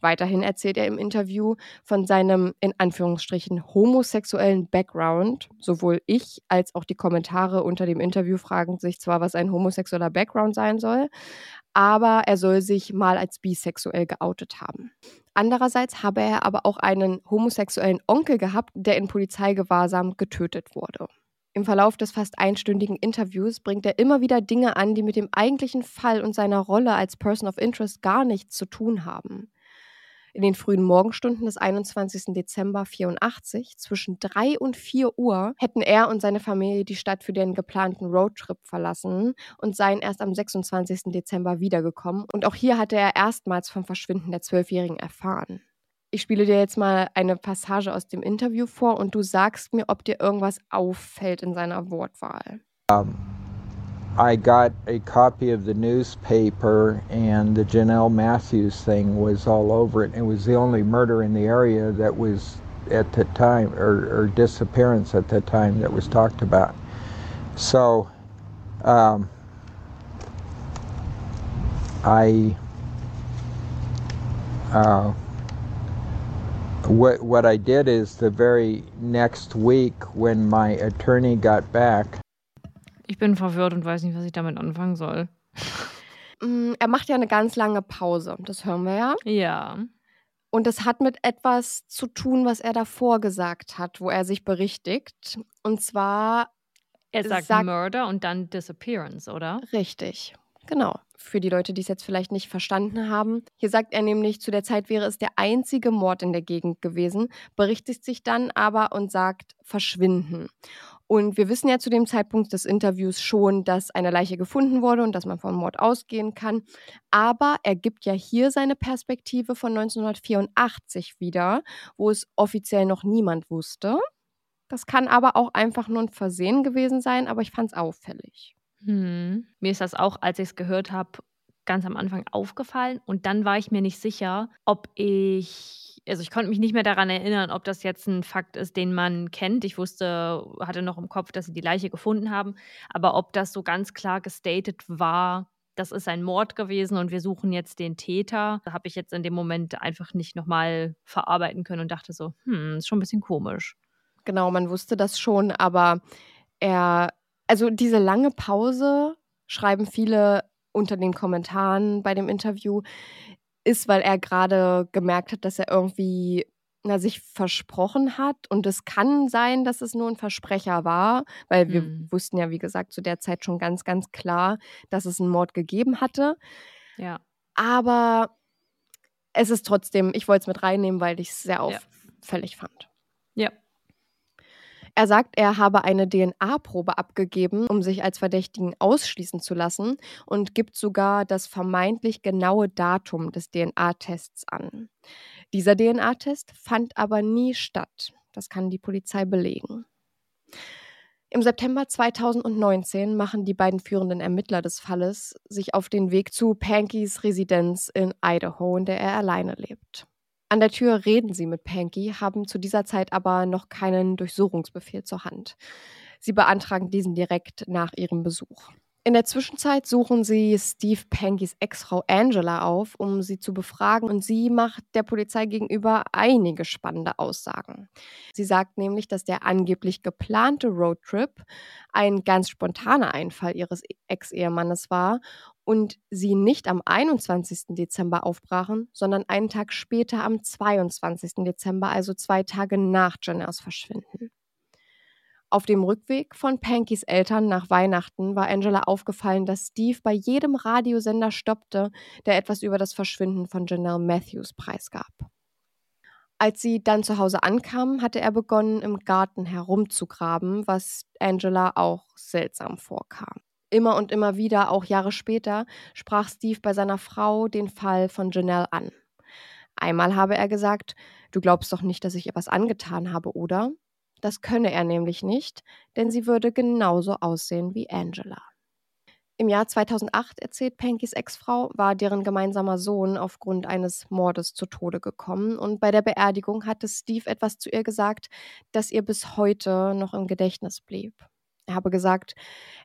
Weiterhin erzählt er im Interview von seinem in Anführungsstrichen homosexuellen Background. Sowohl ich als auch die Kommentare unter dem Interview fragen sich zwar, was ein homosexueller Background sein soll, aber er soll sich mal als bisexuell geoutet haben. Andererseits habe er aber auch einen homosexuellen Onkel gehabt, der in Polizeigewahrsam getötet wurde. Im Verlauf des fast einstündigen Interviews bringt er immer wieder Dinge an, die mit dem eigentlichen Fall und seiner Rolle als Person of Interest gar nichts zu tun haben. In den frühen Morgenstunden des 21. Dezember 84 zwischen 3 und 4 Uhr hätten er und seine Familie die Stadt für den geplanten Roadtrip verlassen und seien erst am 26. Dezember wiedergekommen. Und auch hier hatte er erstmals vom Verschwinden der Zwölfjährigen erfahren. Ich spiele dir jetzt mal eine Passage aus dem Interview vor und du sagst mir, ob dir irgendwas auffällt in seiner Wortwahl. Um. I got a copy of the newspaper, and the Janelle Matthews thing was all over it. It was the only murder in the area that was at the time, or, or disappearance at the time that was talked about. So, um, I, uh, what what I did is the very next week when my attorney got back. Ich bin verwirrt und weiß nicht, was ich damit anfangen soll. Mm, er macht ja eine ganz lange Pause, das hören wir ja. Ja. Und das hat mit etwas zu tun, was er davor gesagt hat, wo er sich berichtigt. Und zwar. Er sagt, sagt Murder und dann Disappearance, oder? Richtig. Genau. Für die Leute, die es jetzt vielleicht nicht verstanden haben. Hier sagt er nämlich, zu der Zeit wäre es der einzige Mord in der Gegend gewesen, berichtet sich dann aber und sagt verschwinden. Und wir wissen ja zu dem Zeitpunkt des Interviews schon, dass eine Leiche gefunden wurde und dass man vom Mord ausgehen kann. Aber er gibt ja hier seine Perspektive von 1984 wieder, wo es offiziell noch niemand wusste. Das kann aber auch einfach nur ein Versehen gewesen sein, aber ich fand es auffällig. Hm. Mir ist das auch, als ich es gehört habe, ganz am Anfang aufgefallen. Und dann war ich mir nicht sicher, ob ich also ich konnte mich nicht mehr daran erinnern, ob das jetzt ein Fakt ist, den man kennt. Ich wusste, hatte noch im Kopf, dass sie die Leiche gefunden haben, aber ob das so ganz klar gestated war, das ist ein Mord gewesen und wir suchen jetzt den Täter, da habe ich jetzt in dem Moment einfach nicht nochmal verarbeiten können und dachte so, hm, ist schon ein bisschen komisch. Genau, man wusste das schon, aber er, also diese lange Pause schreiben viele unter den Kommentaren bei dem Interview, ist, weil er gerade gemerkt hat, dass er irgendwie na, sich versprochen hat. Und es kann sein, dass es nur ein Versprecher war, weil wir hm. wussten ja, wie gesagt, zu der Zeit schon ganz, ganz klar, dass es einen Mord gegeben hatte. Ja. Aber es ist trotzdem, ich wollte es mit reinnehmen, weil ich es sehr auffällig ja. fand. Ja. Er sagt, er habe eine DNA-Probe abgegeben, um sich als Verdächtigen ausschließen zu lassen und gibt sogar das vermeintlich genaue Datum des DNA-Tests an. Dieser DNA-Test fand aber nie statt. Das kann die Polizei belegen. Im September 2019 machen die beiden führenden Ermittler des Falles sich auf den Weg zu Pankys Residenz in Idaho, in der er alleine lebt. An der Tür reden sie mit Panky, haben zu dieser Zeit aber noch keinen Durchsuchungsbefehl zur Hand. Sie beantragen diesen direkt nach ihrem Besuch. In der Zwischenzeit suchen sie Steve Pankys Ex-Frau Angela auf, um sie zu befragen, und sie macht der Polizei gegenüber einige spannende Aussagen. Sie sagt nämlich, dass der angeblich geplante Roadtrip ein ganz spontaner Einfall ihres Ex-Ehemannes war und sie nicht am 21. Dezember aufbrachen, sondern einen Tag später am 22. Dezember, also zwei Tage nach Janelles Verschwinden. Auf dem Rückweg von Pankys Eltern nach Weihnachten war Angela aufgefallen, dass Steve bei jedem Radiosender stoppte, der etwas über das Verschwinden von Janelle Matthews preisgab. Als sie dann zu Hause ankam, hatte er begonnen, im Garten herumzugraben, was Angela auch seltsam vorkam. Immer und immer wieder, auch Jahre später, sprach Steve bei seiner Frau den Fall von Janelle an. Einmal habe er gesagt, du glaubst doch nicht, dass ich ihr was angetan habe, oder? Das könne er nämlich nicht, denn sie würde genauso aussehen wie Angela. Im Jahr 2008, erzählt Pankys Ex-Frau, war deren gemeinsamer Sohn aufgrund eines Mordes zu Tode gekommen. Und bei der Beerdigung hatte Steve etwas zu ihr gesagt, das ihr bis heute noch im Gedächtnis blieb. Er habe gesagt,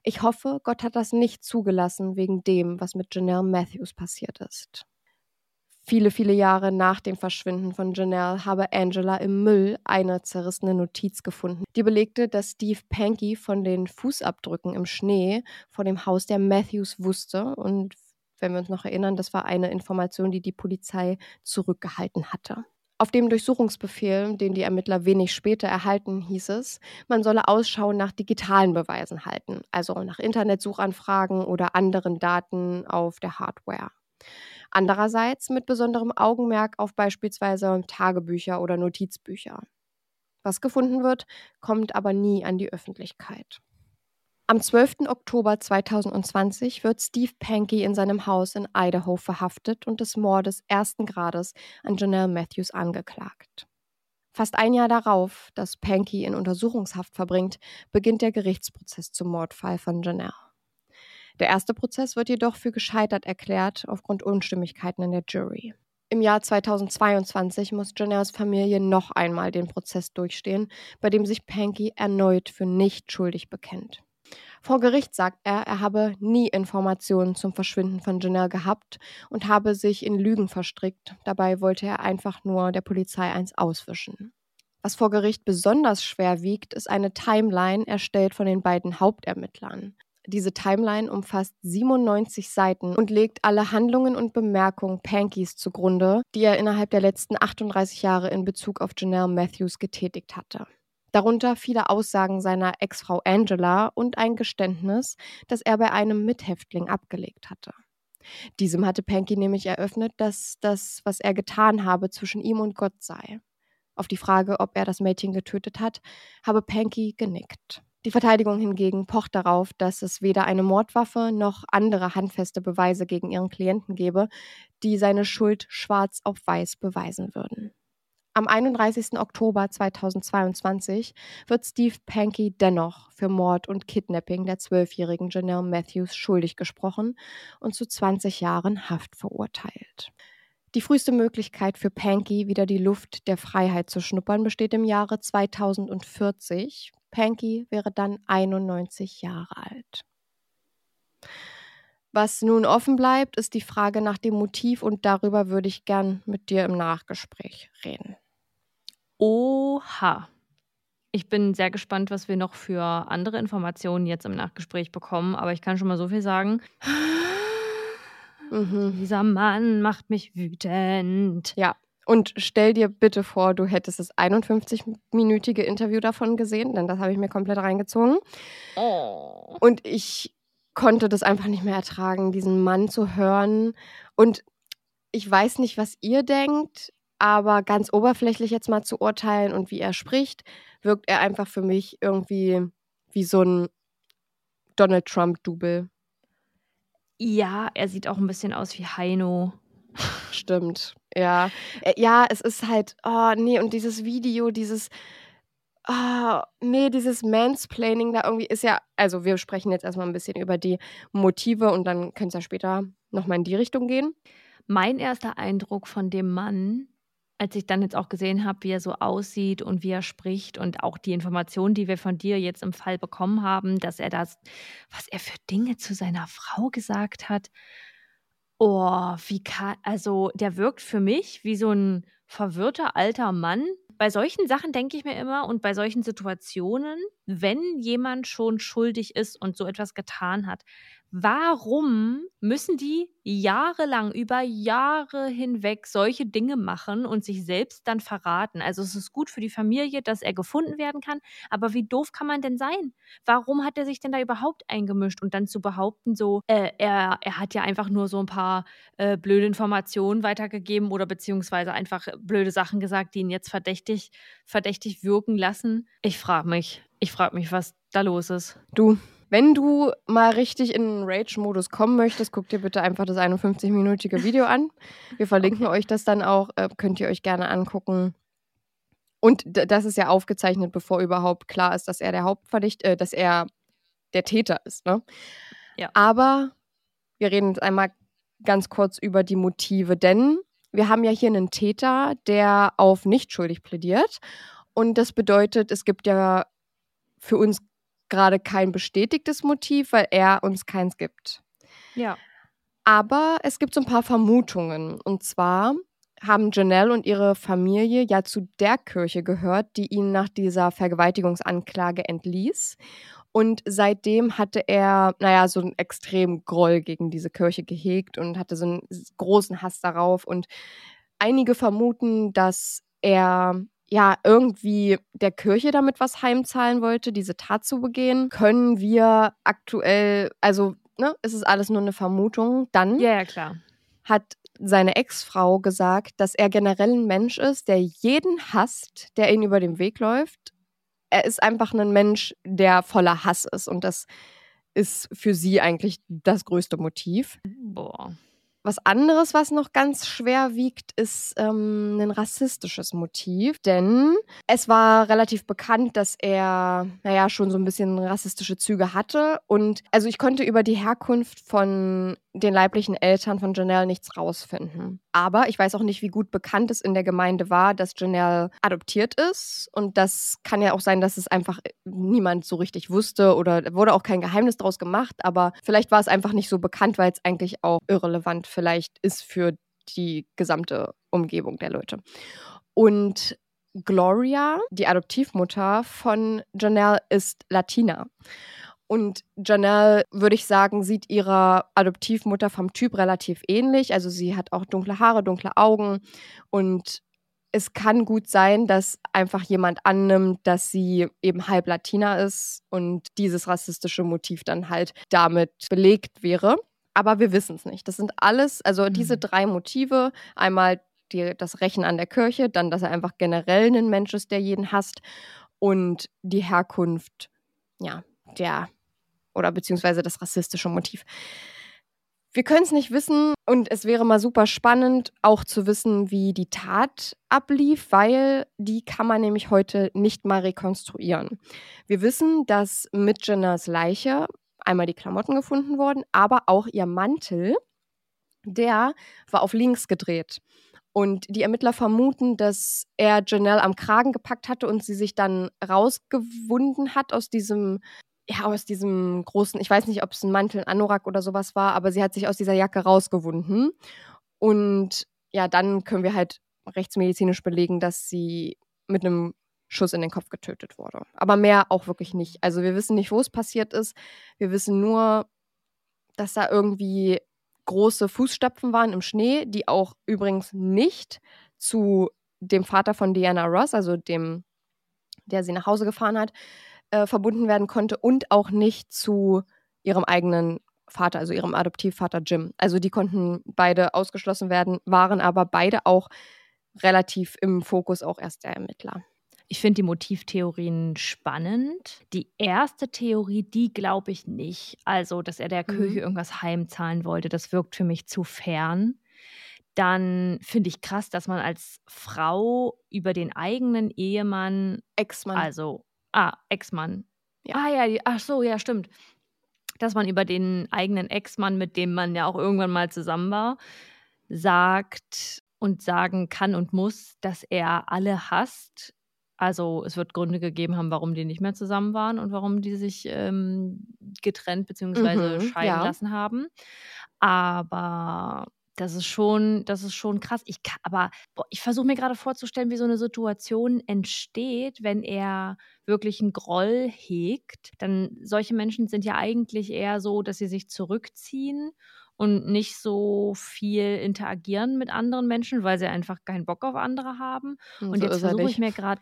ich hoffe, Gott hat das nicht zugelassen wegen dem, was mit Janelle Matthews passiert ist. Viele, viele Jahre nach dem Verschwinden von Janelle habe Angela im Müll eine zerrissene Notiz gefunden, die belegte, dass Steve Panky von den Fußabdrücken im Schnee vor dem Haus der Matthews wusste. Und wenn wir uns noch erinnern, das war eine Information, die die Polizei zurückgehalten hatte. Auf dem Durchsuchungsbefehl, den die Ermittler wenig später erhalten, hieß es, man solle Ausschau nach digitalen Beweisen halten, also nach Internetsuchanfragen oder anderen Daten auf der Hardware. Andererseits mit besonderem Augenmerk auf beispielsweise Tagebücher oder Notizbücher. Was gefunden wird, kommt aber nie an die Öffentlichkeit. Am 12. Oktober 2020 wird Steve Panky in seinem Haus in Idaho verhaftet und des Mordes ersten Grades an Janelle Matthews angeklagt. Fast ein Jahr darauf, dass Panky in Untersuchungshaft verbringt, beginnt der Gerichtsprozess zum Mordfall von Janelle. Der erste Prozess wird jedoch für gescheitert erklärt aufgrund Unstimmigkeiten in der Jury. Im Jahr 2022 muss Janelles Familie noch einmal den Prozess durchstehen, bei dem sich Panky erneut für nicht schuldig bekennt. Vor Gericht sagt er, er habe nie Informationen zum Verschwinden von Janelle gehabt und habe sich in Lügen verstrickt. Dabei wollte er einfach nur der Polizei eins auswischen. Was vor Gericht besonders schwer wiegt, ist eine Timeline erstellt von den beiden Hauptermittlern. Diese Timeline umfasst 97 Seiten und legt alle Handlungen und Bemerkungen Pankys zugrunde, die er innerhalb der letzten 38 Jahre in Bezug auf Janelle Matthews getätigt hatte. Darunter viele Aussagen seiner Ex-Frau Angela und ein Geständnis, das er bei einem Mithäftling abgelegt hatte. Diesem hatte Panky nämlich eröffnet, dass das, was er getan habe, zwischen ihm und Gott sei. Auf die Frage, ob er das Mädchen getötet hat, habe Panky genickt. Die Verteidigung hingegen pocht darauf, dass es weder eine Mordwaffe noch andere handfeste Beweise gegen ihren Klienten gebe, die seine Schuld schwarz auf weiß beweisen würden. Am 31. Oktober 2022 wird Steve Panky dennoch für Mord und Kidnapping der zwölfjährigen Janelle Matthews schuldig gesprochen und zu 20 Jahren Haft verurteilt. Die früheste Möglichkeit für Panky, wieder die Luft der Freiheit zu schnuppern, besteht im Jahre 2040, Panky wäre dann 91 Jahre alt. Was nun offen bleibt, ist die Frage nach dem Motiv und darüber würde ich gern mit dir im Nachgespräch reden. Oha. Ich bin sehr gespannt, was wir noch für andere Informationen jetzt im Nachgespräch bekommen, aber ich kann schon mal so viel sagen. Mhm. Dieser Mann macht mich wütend. Ja, und stell dir bitte vor, du hättest das 51-minütige Interview davon gesehen, denn das habe ich mir komplett reingezogen. Oh. Und ich konnte das einfach nicht mehr ertragen, diesen Mann zu hören. Und ich weiß nicht, was ihr denkt, aber ganz oberflächlich jetzt mal zu urteilen und wie er spricht, wirkt er einfach für mich irgendwie wie so ein Donald Trump-Double. Ja, er sieht auch ein bisschen aus wie Heino. Stimmt. Ja. Äh, ja, es ist halt, oh nee, und dieses Video, dieses, oh, nee, dieses Mansplaining da irgendwie ist ja, also wir sprechen jetzt erstmal ein bisschen über die Motive und dann könnte es ja später nochmal in die Richtung gehen. Mein erster Eindruck von dem Mann, als ich dann jetzt auch gesehen habe, wie er so aussieht und wie er spricht und auch die Informationen, die wir von dir jetzt im Fall bekommen haben, dass er das, was er für Dinge zu seiner Frau gesagt hat, Oh, wie kann also, der wirkt für mich wie so ein verwirrter alter Mann. Bei solchen Sachen denke ich mir immer und bei solchen Situationen, wenn jemand schon schuldig ist und so etwas getan hat, Warum müssen die jahrelang, über Jahre hinweg solche Dinge machen und sich selbst dann verraten? Also es ist gut für die Familie, dass er gefunden werden kann, aber wie doof kann man denn sein? Warum hat er sich denn da überhaupt eingemischt und dann zu behaupten, so, äh, er, er hat ja einfach nur so ein paar äh, blöde Informationen weitergegeben oder beziehungsweise einfach blöde Sachen gesagt, die ihn jetzt verdächtig, verdächtig wirken lassen? Ich frage mich, ich frage mich, was da los ist. Du, wenn du mal richtig in Rage-Modus kommen möchtest, guck dir bitte einfach das 51-minütige Video an. Wir verlinken okay. euch das dann auch, äh, könnt ihr euch gerne angucken. Und das ist ja aufgezeichnet, bevor überhaupt klar ist, dass er der Hauptverdicht, äh, dass er der Täter ist. Ne? Ja. Aber wir reden jetzt einmal ganz kurz über die Motive, denn wir haben ja hier einen Täter, der auf nicht schuldig plädiert. Und das bedeutet, es gibt ja für uns gerade kein bestätigtes Motiv, weil er uns keins gibt. Ja. Aber es gibt so ein paar Vermutungen. Und zwar haben Janelle und ihre Familie ja zu der Kirche gehört, die ihn nach dieser Vergewaltigungsanklage entließ. Und seitdem hatte er, naja, so einen extremen Groll gegen diese Kirche gehegt und hatte so einen großen Hass darauf. Und einige vermuten, dass er ja irgendwie der Kirche damit was heimzahlen wollte, diese Tat zu begehen. Können wir aktuell, also ne, es ist alles nur eine Vermutung. Dann Ja, ja, klar. hat seine Ex-Frau gesagt, dass er generell ein Mensch ist, der jeden hasst, der ihn über den Weg läuft. Er ist einfach ein Mensch, der voller Hass ist und das ist für sie eigentlich das größte Motiv. Boah. Was anderes, was noch ganz schwer wiegt, ist ähm, ein rassistisches Motiv. Denn es war relativ bekannt, dass er, naja, schon so ein bisschen rassistische Züge hatte. Und also ich konnte über die Herkunft von den leiblichen Eltern von Janelle nichts rausfinden. Aber ich weiß auch nicht, wie gut bekannt es in der Gemeinde war, dass Janelle adoptiert ist. Und das kann ja auch sein, dass es einfach niemand so richtig wusste oder wurde auch kein Geheimnis draus gemacht. Aber vielleicht war es einfach nicht so bekannt, weil es eigentlich auch irrelevant vielleicht ist für die gesamte Umgebung der Leute. Und Gloria, die Adoptivmutter von Janelle, ist Latina. Und Janelle, würde ich sagen, sieht ihrer Adoptivmutter vom Typ relativ ähnlich. Also sie hat auch dunkle Haare, dunkle Augen. Und es kann gut sein, dass einfach jemand annimmt, dass sie eben halb Latina ist und dieses rassistische Motiv dann halt damit belegt wäre. Aber wir wissen es nicht. Das sind alles, also Mhm. diese drei Motive. Einmal die, das Rächen an der Kirche, dann, dass er einfach generell ein Mensch ist, der jeden hasst und die Herkunft, ja, der oder beziehungsweise das rassistische Motiv. Wir können es nicht wissen und es wäre mal super spannend, auch zu wissen, wie die Tat ablief, weil die kann man nämlich heute nicht mal rekonstruieren. Wir wissen, dass mit Jennas Leiche einmal die Klamotten gefunden wurden, aber auch ihr Mantel, der war auf links gedreht. Und die Ermittler vermuten, dass er Janelle am Kragen gepackt hatte und sie sich dann rausgewunden hat aus diesem, ja, aus diesem großen, ich weiß nicht, ob es ein Mantel, ein Anorak oder sowas war, aber sie hat sich aus dieser Jacke rausgewunden. Und ja, dann können wir halt rechtsmedizinisch belegen, dass sie mit einem Schuss in den Kopf getötet wurde. Aber mehr auch wirklich nicht. Also wir wissen nicht, wo es passiert ist. Wir wissen nur, dass da irgendwie große Fußstapfen waren im Schnee, die auch übrigens nicht zu dem Vater von Diana Ross, also dem, der sie nach Hause gefahren hat, äh, verbunden werden konnte und auch nicht zu ihrem eigenen Vater, also ihrem Adoptivvater Jim. Also die konnten beide ausgeschlossen werden, waren aber beide auch relativ im Fokus auch erst der Ermittler. Ich finde die Motivtheorien spannend. Die erste Theorie, die glaube ich nicht. Also, dass er der Mhm. Kirche irgendwas heimzahlen wollte, das wirkt für mich zu fern. Dann finde ich krass, dass man als Frau über den eigenen Ehemann, Ex-Mann. also, ah, Ex-Mann. Ja. Ah ja, ach so, ja, stimmt. Dass man über den eigenen Ex-Mann, mit dem man ja auch irgendwann mal zusammen war, sagt und sagen kann und muss, dass er alle hasst. Also es wird Gründe gegeben haben, warum die nicht mehr zusammen waren und warum die sich ähm, getrennt bzw. Mhm, scheiden ja. lassen haben. Aber das ist schon, das ist schon krass. Ich kann, aber boah, ich versuche mir gerade vorzustellen, wie so eine Situation entsteht, wenn er wirklich einen Groll hegt. Dann solche Menschen sind ja eigentlich eher so, dass sie sich zurückziehen und nicht so viel interagieren mit anderen Menschen, weil sie einfach keinen Bock auf andere haben. Und so jetzt ist er versuche ich mir gerade,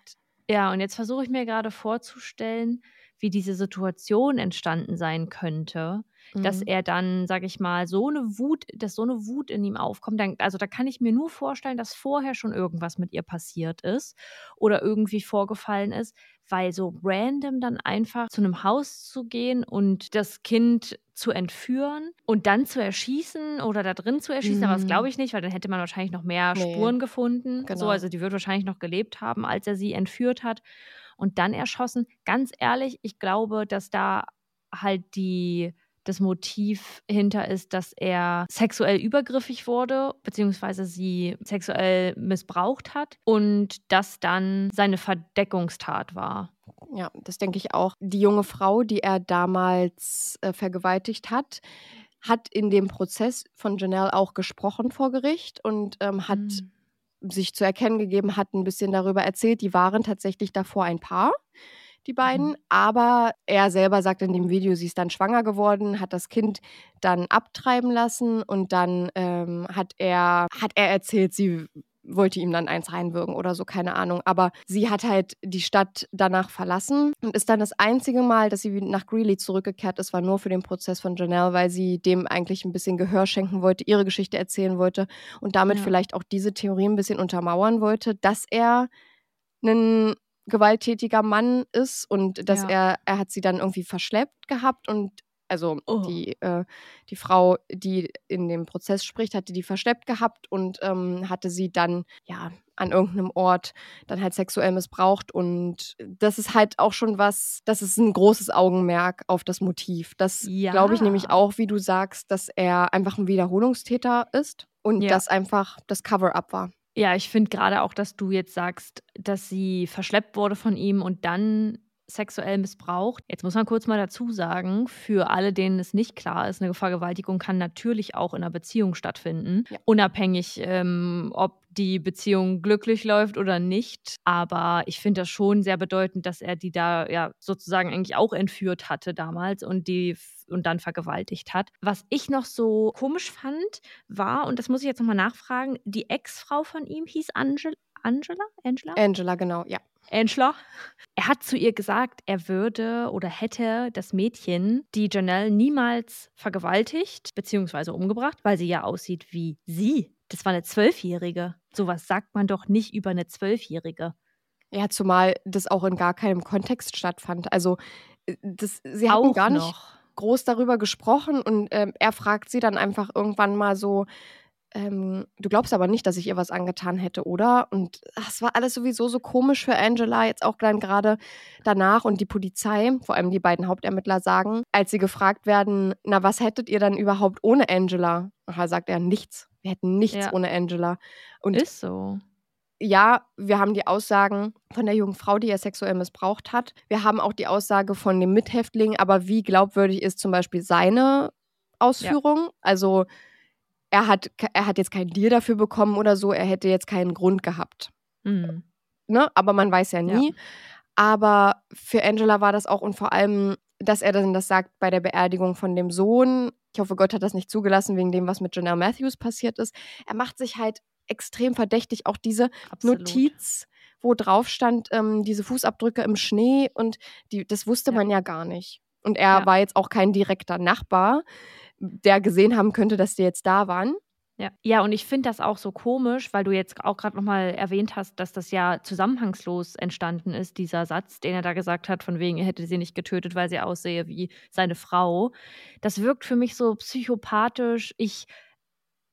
ja, und jetzt versuche ich mir gerade vorzustellen, wie diese Situation entstanden sein könnte, dass Mhm. er dann, sage ich mal, so eine Wut, dass so eine Wut in ihm aufkommt. Dann, also da kann ich mir nur vorstellen, dass vorher schon irgendwas mit ihr passiert ist oder irgendwie vorgefallen ist, weil so random dann einfach zu einem Haus zu gehen und das Kind zu entführen und dann zu erschießen oder da drin zu erschießen, aber das Mhm. glaube ich nicht, weil dann hätte man wahrscheinlich noch mehr Nee. Spuren gefunden. So, Genau. also die wird wahrscheinlich noch gelebt haben, als er sie entführt hat und dann erschossen. Ganz ehrlich, ich glaube, dass da halt die das Motiv hinter ist, dass er sexuell übergriffig wurde, beziehungsweise sie sexuell missbraucht hat und das dann seine Verdeckungstat war. Ja, das denke ich auch. Die junge Frau, die er damals äh, vergewaltigt hat, hat in dem Prozess von Janelle auch gesprochen vor Gericht und ähm, hat mhm sich zu erkennen gegeben hat, ein bisschen darüber erzählt. Die waren tatsächlich davor ein Paar, die beiden. Mhm. Aber er selber sagt in dem Video, sie ist dann schwanger geworden, hat das Kind dann abtreiben lassen und dann ähm, hat er hat er erzählt, sie wollte ihm dann eins reinwürgen oder so, keine Ahnung. Aber sie hat halt die Stadt danach verlassen und ist dann das einzige Mal, dass sie nach Greeley zurückgekehrt ist, war nur für den Prozess von Janelle, weil sie dem eigentlich ein bisschen Gehör schenken wollte, ihre Geschichte erzählen wollte und damit ja. vielleicht auch diese Theorie ein bisschen untermauern wollte, dass er ein gewalttätiger Mann ist und dass ja. er, er hat sie dann irgendwie verschleppt gehabt und also oh. die, äh, die Frau, die in dem Prozess spricht, hatte die verschleppt gehabt und ähm, hatte sie dann ja an irgendeinem Ort dann halt sexuell missbraucht. Und das ist halt auch schon was, das ist ein großes Augenmerk auf das Motiv. Das ja. glaube ich nämlich auch, wie du sagst, dass er einfach ein Wiederholungstäter ist und ja. das einfach das Cover-up war. Ja, ich finde gerade auch, dass du jetzt sagst, dass sie verschleppt wurde von ihm und dann sexuell missbraucht. Jetzt muss man kurz mal dazu sagen, für alle, denen es nicht klar ist, eine Vergewaltigung kann natürlich auch in einer Beziehung stattfinden, ja. unabhängig, ähm, ob die Beziehung glücklich läuft oder nicht. Aber ich finde das schon sehr bedeutend, dass er die da ja sozusagen eigentlich auch entführt hatte damals und die und dann vergewaltigt hat. Was ich noch so komisch fand, war, und das muss ich jetzt nochmal nachfragen, die Ex-Frau von ihm hieß Angel Angela? Angela? Angela, genau, ja. Angela. Er hat zu ihr gesagt, er würde oder hätte das Mädchen, die Janelle, niemals vergewaltigt bzw. umgebracht, weil sie ja aussieht wie sie. Das war eine Zwölfjährige. Sowas sagt man doch nicht über eine Zwölfjährige. Ja, zumal das auch in gar keinem Kontext stattfand. Also, äh, das, sie auch gar nicht noch. groß darüber gesprochen und äh, er fragt sie dann einfach irgendwann mal so, ähm, du glaubst aber nicht, dass ich ihr was angetan hätte, oder? Und es war alles sowieso so komisch für Angela, jetzt auch dann gerade danach und die Polizei, vor allem die beiden Hauptermittler sagen, als sie gefragt werden, na, was hättet ihr dann überhaupt ohne Angela? Aha, sagt er, nichts. Wir hätten nichts ja. ohne Angela. Und Ist so. Ja, wir haben die Aussagen von der jungen Frau, die er sexuell missbraucht hat. Wir haben auch die Aussage von dem Mithäftling, aber wie glaubwürdig ist zum Beispiel seine Ausführung? Ja. Also er hat, er hat jetzt keinen Deal dafür bekommen oder so, er hätte jetzt keinen Grund gehabt. Mhm. Ne? Aber man weiß ja nie. Ja. Aber für Angela war das auch und vor allem, dass er dann das sagt bei der Beerdigung von dem Sohn. Ich hoffe, Gott hat das nicht zugelassen wegen dem, was mit Janelle Matthews passiert ist. Er macht sich halt extrem verdächtig. Auch diese Absolut. Notiz, wo drauf stand, ähm, diese Fußabdrücke im Schnee und die, das wusste ja. man ja gar nicht. Und er ja. war jetzt auch kein direkter Nachbar der gesehen haben könnte, dass die jetzt da waren. Ja, ja und ich finde das auch so komisch, weil du jetzt auch gerade nochmal erwähnt hast, dass das ja zusammenhangslos entstanden ist, dieser Satz, den er da gesagt hat, von wegen, er hätte sie nicht getötet, weil sie aussehe wie seine Frau. Das wirkt für mich so psychopathisch. Ich,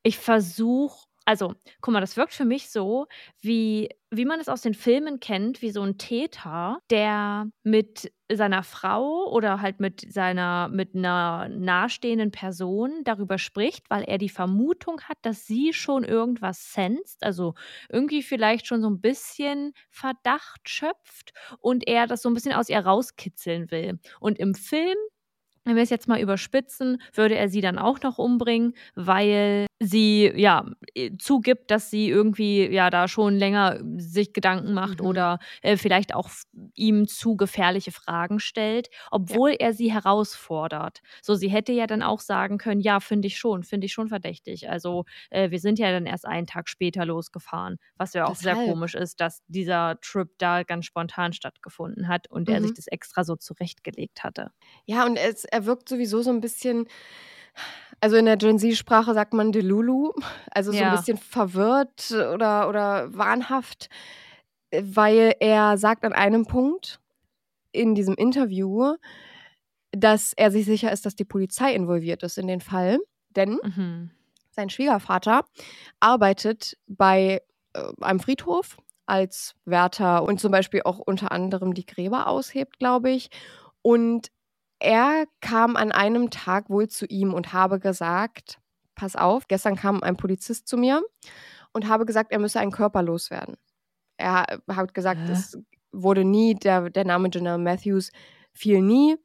ich versuche also, guck mal, das wirkt für mich so, wie, wie man es aus den Filmen kennt, wie so ein Täter, der mit seiner Frau oder halt mit seiner, mit einer nahestehenden Person darüber spricht, weil er die Vermutung hat, dass sie schon irgendwas senst, also irgendwie vielleicht schon so ein bisschen Verdacht schöpft und er das so ein bisschen aus ihr rauskitzeln will. Und im Film wenn wir es jetzt mal überspitzen, würde er sie dann auch noch umbringen, weil sie ja äh, zugibt, dass sie irgendwie ja da schon länger sich Gedanken macht mhm. oder äh, vielleicht auch ihm zu gefährliche Fragen stellt, obwohl ja. er sie herausfordert. So, sie hätte ja dann auch sagen können, ja, finde ich schon, finde ich schon verdächtig. Also äh, wir sind ja dann erst einen Tag später losgefahren, was ja auch Deshalb. sehr komisch ist, dass dieser Trip da ganz spontan stattgefunden hat und mhm. er sich mhm. das extra so zurechtgelegt hatte. Ja, und es, er wirkt sowieso so ein bisschen also in der Gen Z-Sprache sagt man Delulu, also so ja. ein bisschen verwirrt oder, oder wahnhaft, weil er sagt an einem Punkt in diesem Interview, dass er sich sicher ist, dass die Polizei involviert ist in den Fall. Denn mhm. sein Schwiegervater arbeitet bei äh, einem Friedhof als Wärter und zum Beispiel auch unter anderem die Gräber aushebt, glaube ich. Und er kam an einem Tag wohl zu ihm und habe gesagt, pass auf, gestern kam ein Polizist zu mir und habe gesagt, er müsse einen Körper loswerden. Er hat gesagt, Hä? es wurde nie, der, der Name Janelle Matthews fiel nie,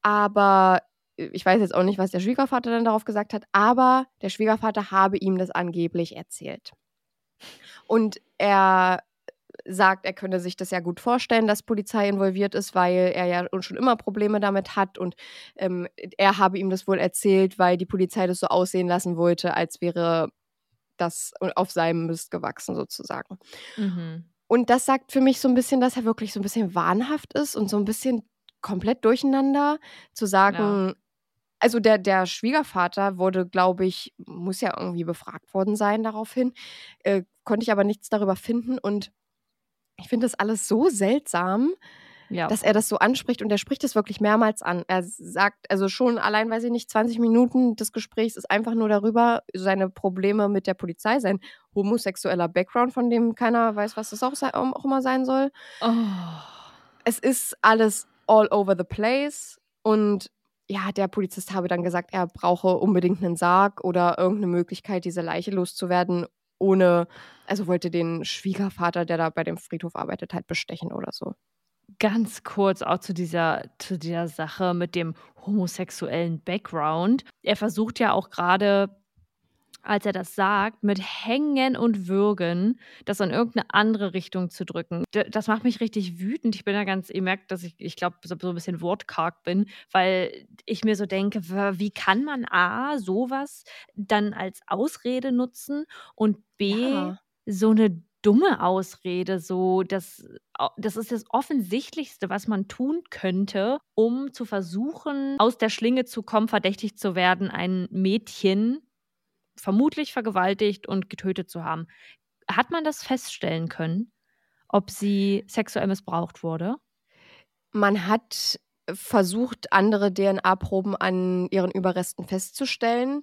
aber ich weiß jetzt auch nicht, was der Schwiegervater dann darauf gesagt hat, aber der Schwiegervater habe ihm das angeblich erzählt. Und er sagt, er könne sich das ja gut vorstellen, dass Polizei involviert ist, weil er ja schon immer Probleme damit hat und ähm, er habe ihm das wohl erzählt, weil die Polizei das so aussehen lassen wollte, als wäre das auf seinem Mist gewachsen sozusagen. Mhm. Und das sagt für mich so ein bisschen, dass er wirklich so ein bisschen wahnhaft ist und so ein bisschen komplett durcheinander zu sagen, also der, der Schwiegervater wurde, glaube ich, muss ja irgendwie befragt worden sein daraufhin, äh, konnte ich aber nichts darüber finden und ich finde das alles so seltsam, Ja. dass er das so anspricht und er spricht es wirklich mehrmals an. Er sagt, also schon allein, weiß ich nicht, 20 Minuten des Gesprächs ist einfach nur darüber, seine Probleme mit der Polizei, sein homosexueller Background, von dem keiner weiß, was das auch, auch immer sein soll. oh. Es ist alles all over the place und ja, der Polizist habe dann gesagt, er brauche unbedingt einen Sarg oder irgendeine Möglichkeit, diese Leiche loszuwerden, ohne, also wollte den Schwiegervater, der da bei dem Friedhof arbeitet, halt bestechen oder so. Ganz kurz auch zu dieser, zu dieser Sache mit dem homosexuellen Background. Er versucht ja auch gerade, als er das sagt, mit Hängen und Würgen das in irgendeine andere Richtung zu drücken. Das macht mich richtig wütend. Ich bin da ganz, ihr merkt, dass ich, ich glaube, so so ein bisschen wortkarg bin, weil ich mir so denke, wie kann man A, sowas dann als Ausrede nutzen und B, Ja. so eine dumme Ausrede, so das, das ist das Offensichtlichste, was man tun könnte, um zu versuchen, aus der Schlinge zu kommen, verdächtigt zu werden, ein Mädchen vermutlich vergewaltigt und getötet zu haben. Hat man das feststellen können, ob sie sexuell missbraucht wurde? Man hat versucht, andere DNA-Proben an ihren Überresten festzustellen,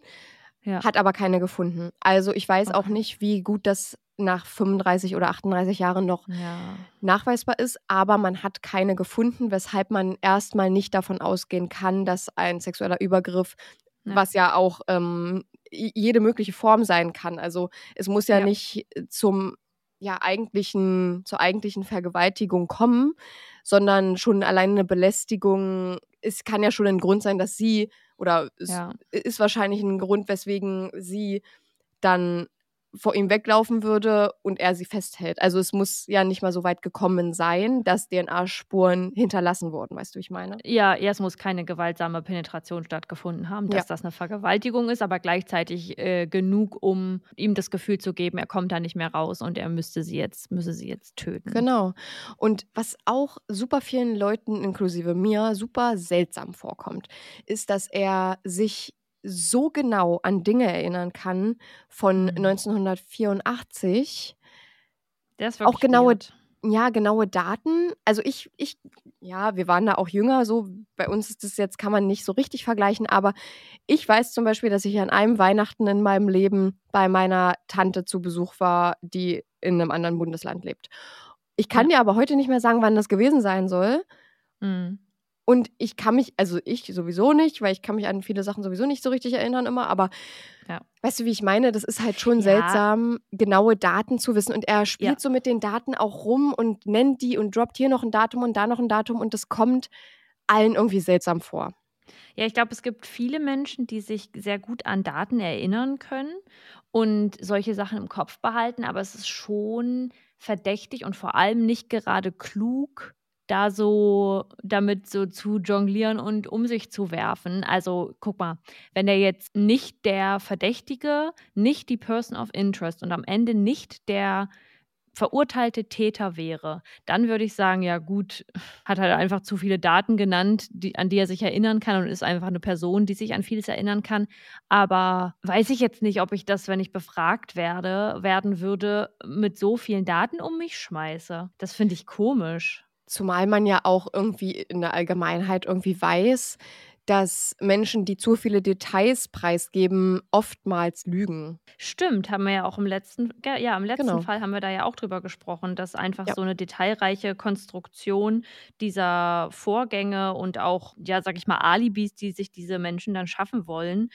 Ja. hat aber keine gefunden. Also ich weiß auch Okay. nicht, wie gut das nach 35 oder 38 Jahren noch Ja. nachweisbar ist, aber man hat keine gefunden, weshalb man erstmal nicht davon ausgehen kann, dass ein sexueller Übergriff, Ja. was ja auch ähm, jede mögliche Form sein kann. Also es muss ja, Ja. nicht zum ja eigentlichen zur eigentlichen Vergewaltigung kommen, sondern schon alleine eine Belästigung. Es kann ja schon ein Grund sein, dass sie oder es Ja. ist wahrscheinlich ein Grund, weswegen sie dann vor ihm weglaufen würde und er sie festhält. Also es muss ja nicht mal so weit gekommen sein, dass DNA-Spuren hinterlassen wurden, weißt du, wie ich meine? Ja, es muss keine gewaltsame Penetration stattgefunden haben, dass Ja. das eine Vergewaltigung ist, aber gleichzeitig äh, genug, um ihm das Gefühl zu geben, er kommt da nicht mehr raus und er müsste sie jetzt, müsse sie jetzt töten. Genau. Und was auch super vielen Leuten, inklusive mir, super seltsam vorkommt, ist, dass er sich so genau an Dinge erinnern kann von Mhm. 1984. Der ist Auch genaue weird. Ja, genaue Daten. Also ich, ich, ja, wir waren da auch jünger, so bei uns ist das jetzt, kann man nicht so richtig vergleichen, aber ich weiß zum Beispiel, dass ich an einem Weihnachten in meinem Leben bei meiner Tante zu Besuch war, die in einem anderen Bundesland lebt. Ich kann dir aber heute nicht mehr sagen, wann das gewesen sein soll. Mhm. Und ich kann mich, also ich sowieso nicht, weil ich kann mich an viele Sachen sowieso nicht so richtig erinnern immer, aber Ja. weißt du, wie ich meine? Das ist halt schon Ja. seltsam, genaue Daten zu wissen. Und er spielt Ja. so mit den Daten auch rum und nennt die und droppt hier noch ein Datum und da noch ein Datum und das kommt allen irgendwie seltsam vor. Ja, ich glaube, es gibt viele Menschen, die sich sehr gut an Daten erinnern können und solche Sachen im Kopf behalten, aber es ist schon verdächtig und vor allem nicht gerade klug, da so damit so zu jonglieren und um sich zu werfen. Also guck mal, wenn er jetzt nicht der Verdächtige, nicht die Person of Interest und am Ende nicht der verurteilte Täter wäre, dann würde ich sagen, ja gut, hat halt einfach zu viele Daten genannt, die, an die er sich erinnern kann und ist einfach eine Person, die sich an vieles erinnern kann. Aber weiß ich jetzt nicht, ob ich das, wenn ich befragt werde, werden würde, mit so vielen Daten um mich schmeiße. Das finde ich komisch. Zumal man ja auch irgendwie in der Allgemeinheit irgendwie weiß, dass Menschen, die zu viele Details preisgeben, oftmals lügen. Stimmt, haben wir ja auch im letzten, ja, im letzten Genau. Fall haben wir da ja auch drüber gesprochen, dass einfach Ja. so eine detailreiche Konstruktion dieser Vorgänge und auch, ja, sag ich mal, Alibis, die sich diese Menschen dann schaffen wollen,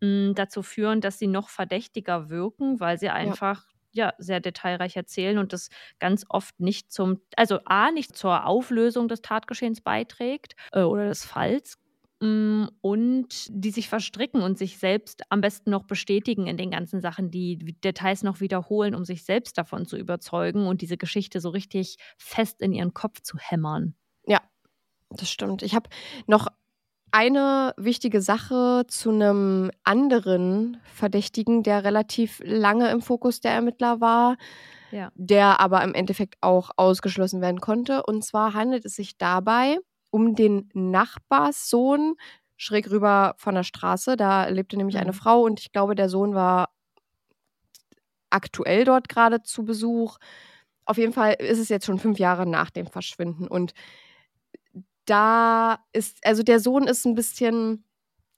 mh, dazu führen, dass sie noch verdächtiger wirken, weil sie einfach ja sehr detailreich erzählen und das ganz oft nicht zum, also A, nicht zur Auflösung des Tatgeschehens beiträgt äh, oder des Falls. mh, Und die sich verstricken und sich selbst am besten noch bestätigen in den ganzen Sachen, die Details noch wiederholen, um sich selbst davon zu überzeugen und diese Geschichte so richtig fest in ihren Kopf zu hämmern. Das stimmt. Ich habe noch eine wichtige Sache zu einem anderen Verdächtigen, der relativ lange im Fokus der Ermittler war, Ja. der aber im Endeffekt auch ausgeschlossen werden konnte. Und zwar handelt es sich dabei um den Nachbarssohn schräg rüber von der Straße. Da lebte nämlich eine Mhm. Frau und ich glaube, der Sohn war aktuell dort gerade zu Besuch. Auf jeden Fall ist es jetzt schon fünf Jahre nach dem Verschwinden und da ist, also der Sohn ist ein bisschen,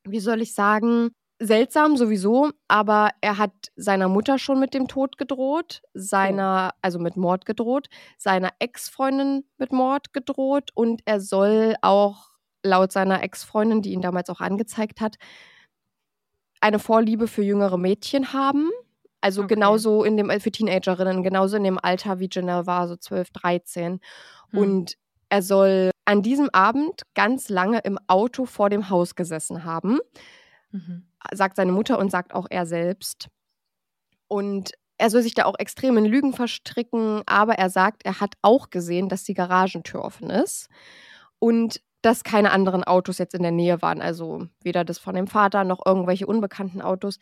wie soll ich sagen, seltsam sowieso, aber er hat seiner Mutter schon mit dem Tod gedroht, seiner, also mit Mord gedroht, seiner Ex-Freundin mit Mord gedroht und er soll auch laut seiner Ex-Freundin, die ihn damals auch angezeigt hat, eine Vorliebe für jüngere Mädchen haben. Also Okay. genauso in dem, für Teenagerinnen, genauso in dem Alter wie Janelle war, so 12, 13. Hm. Und er soll an diesem Abend ganz lange im Auto vor dem Haus gesessen haben, Mhm. sagt seine Mutter und sagt auch er selbst. Und er soll sich da auch extrem in Lügen verstricken, aber er sagt, er hat auch gesehen, dass die Garagentür offen ist und dass keine anderen Autos jetzt in der Nähe waren. Also weder das von dem Vater noch irgendwelche unbekannten Autos.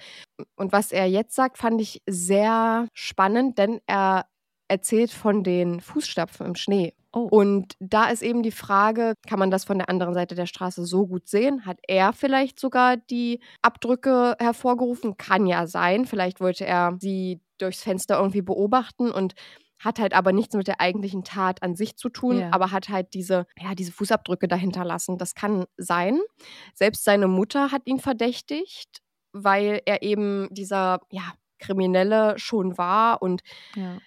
Und was er jetzt sagt, fand ich sehr spannend, denn er erzählt von den Fußstapfen im Schnee. Oh. Und da ist eben die Frage, kann man das von der anderen Seite der Straße so gut sehen? Hat er vielleicht sogar die Abdrücke hervorgerufen? Kann ja sein. Vielleicht wollte er sie durchs Fenster irgendwie beobachten und hat halt aber nichts mit der eigentlichen Tat an sich zu tun, Ja. aber hat halt diese, ja, diese Fußabdrücke dahinter lassen. Das kann sein. Selbst seine Mutter hat ihn verdächtigt, weil er eben dieser, ja, Kriminelle schon war und Ja.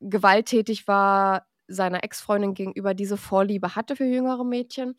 gewalttätig war seiner Ex-Freundin gegenüber, diese Vorliebe hatte für jüngere Mädchen.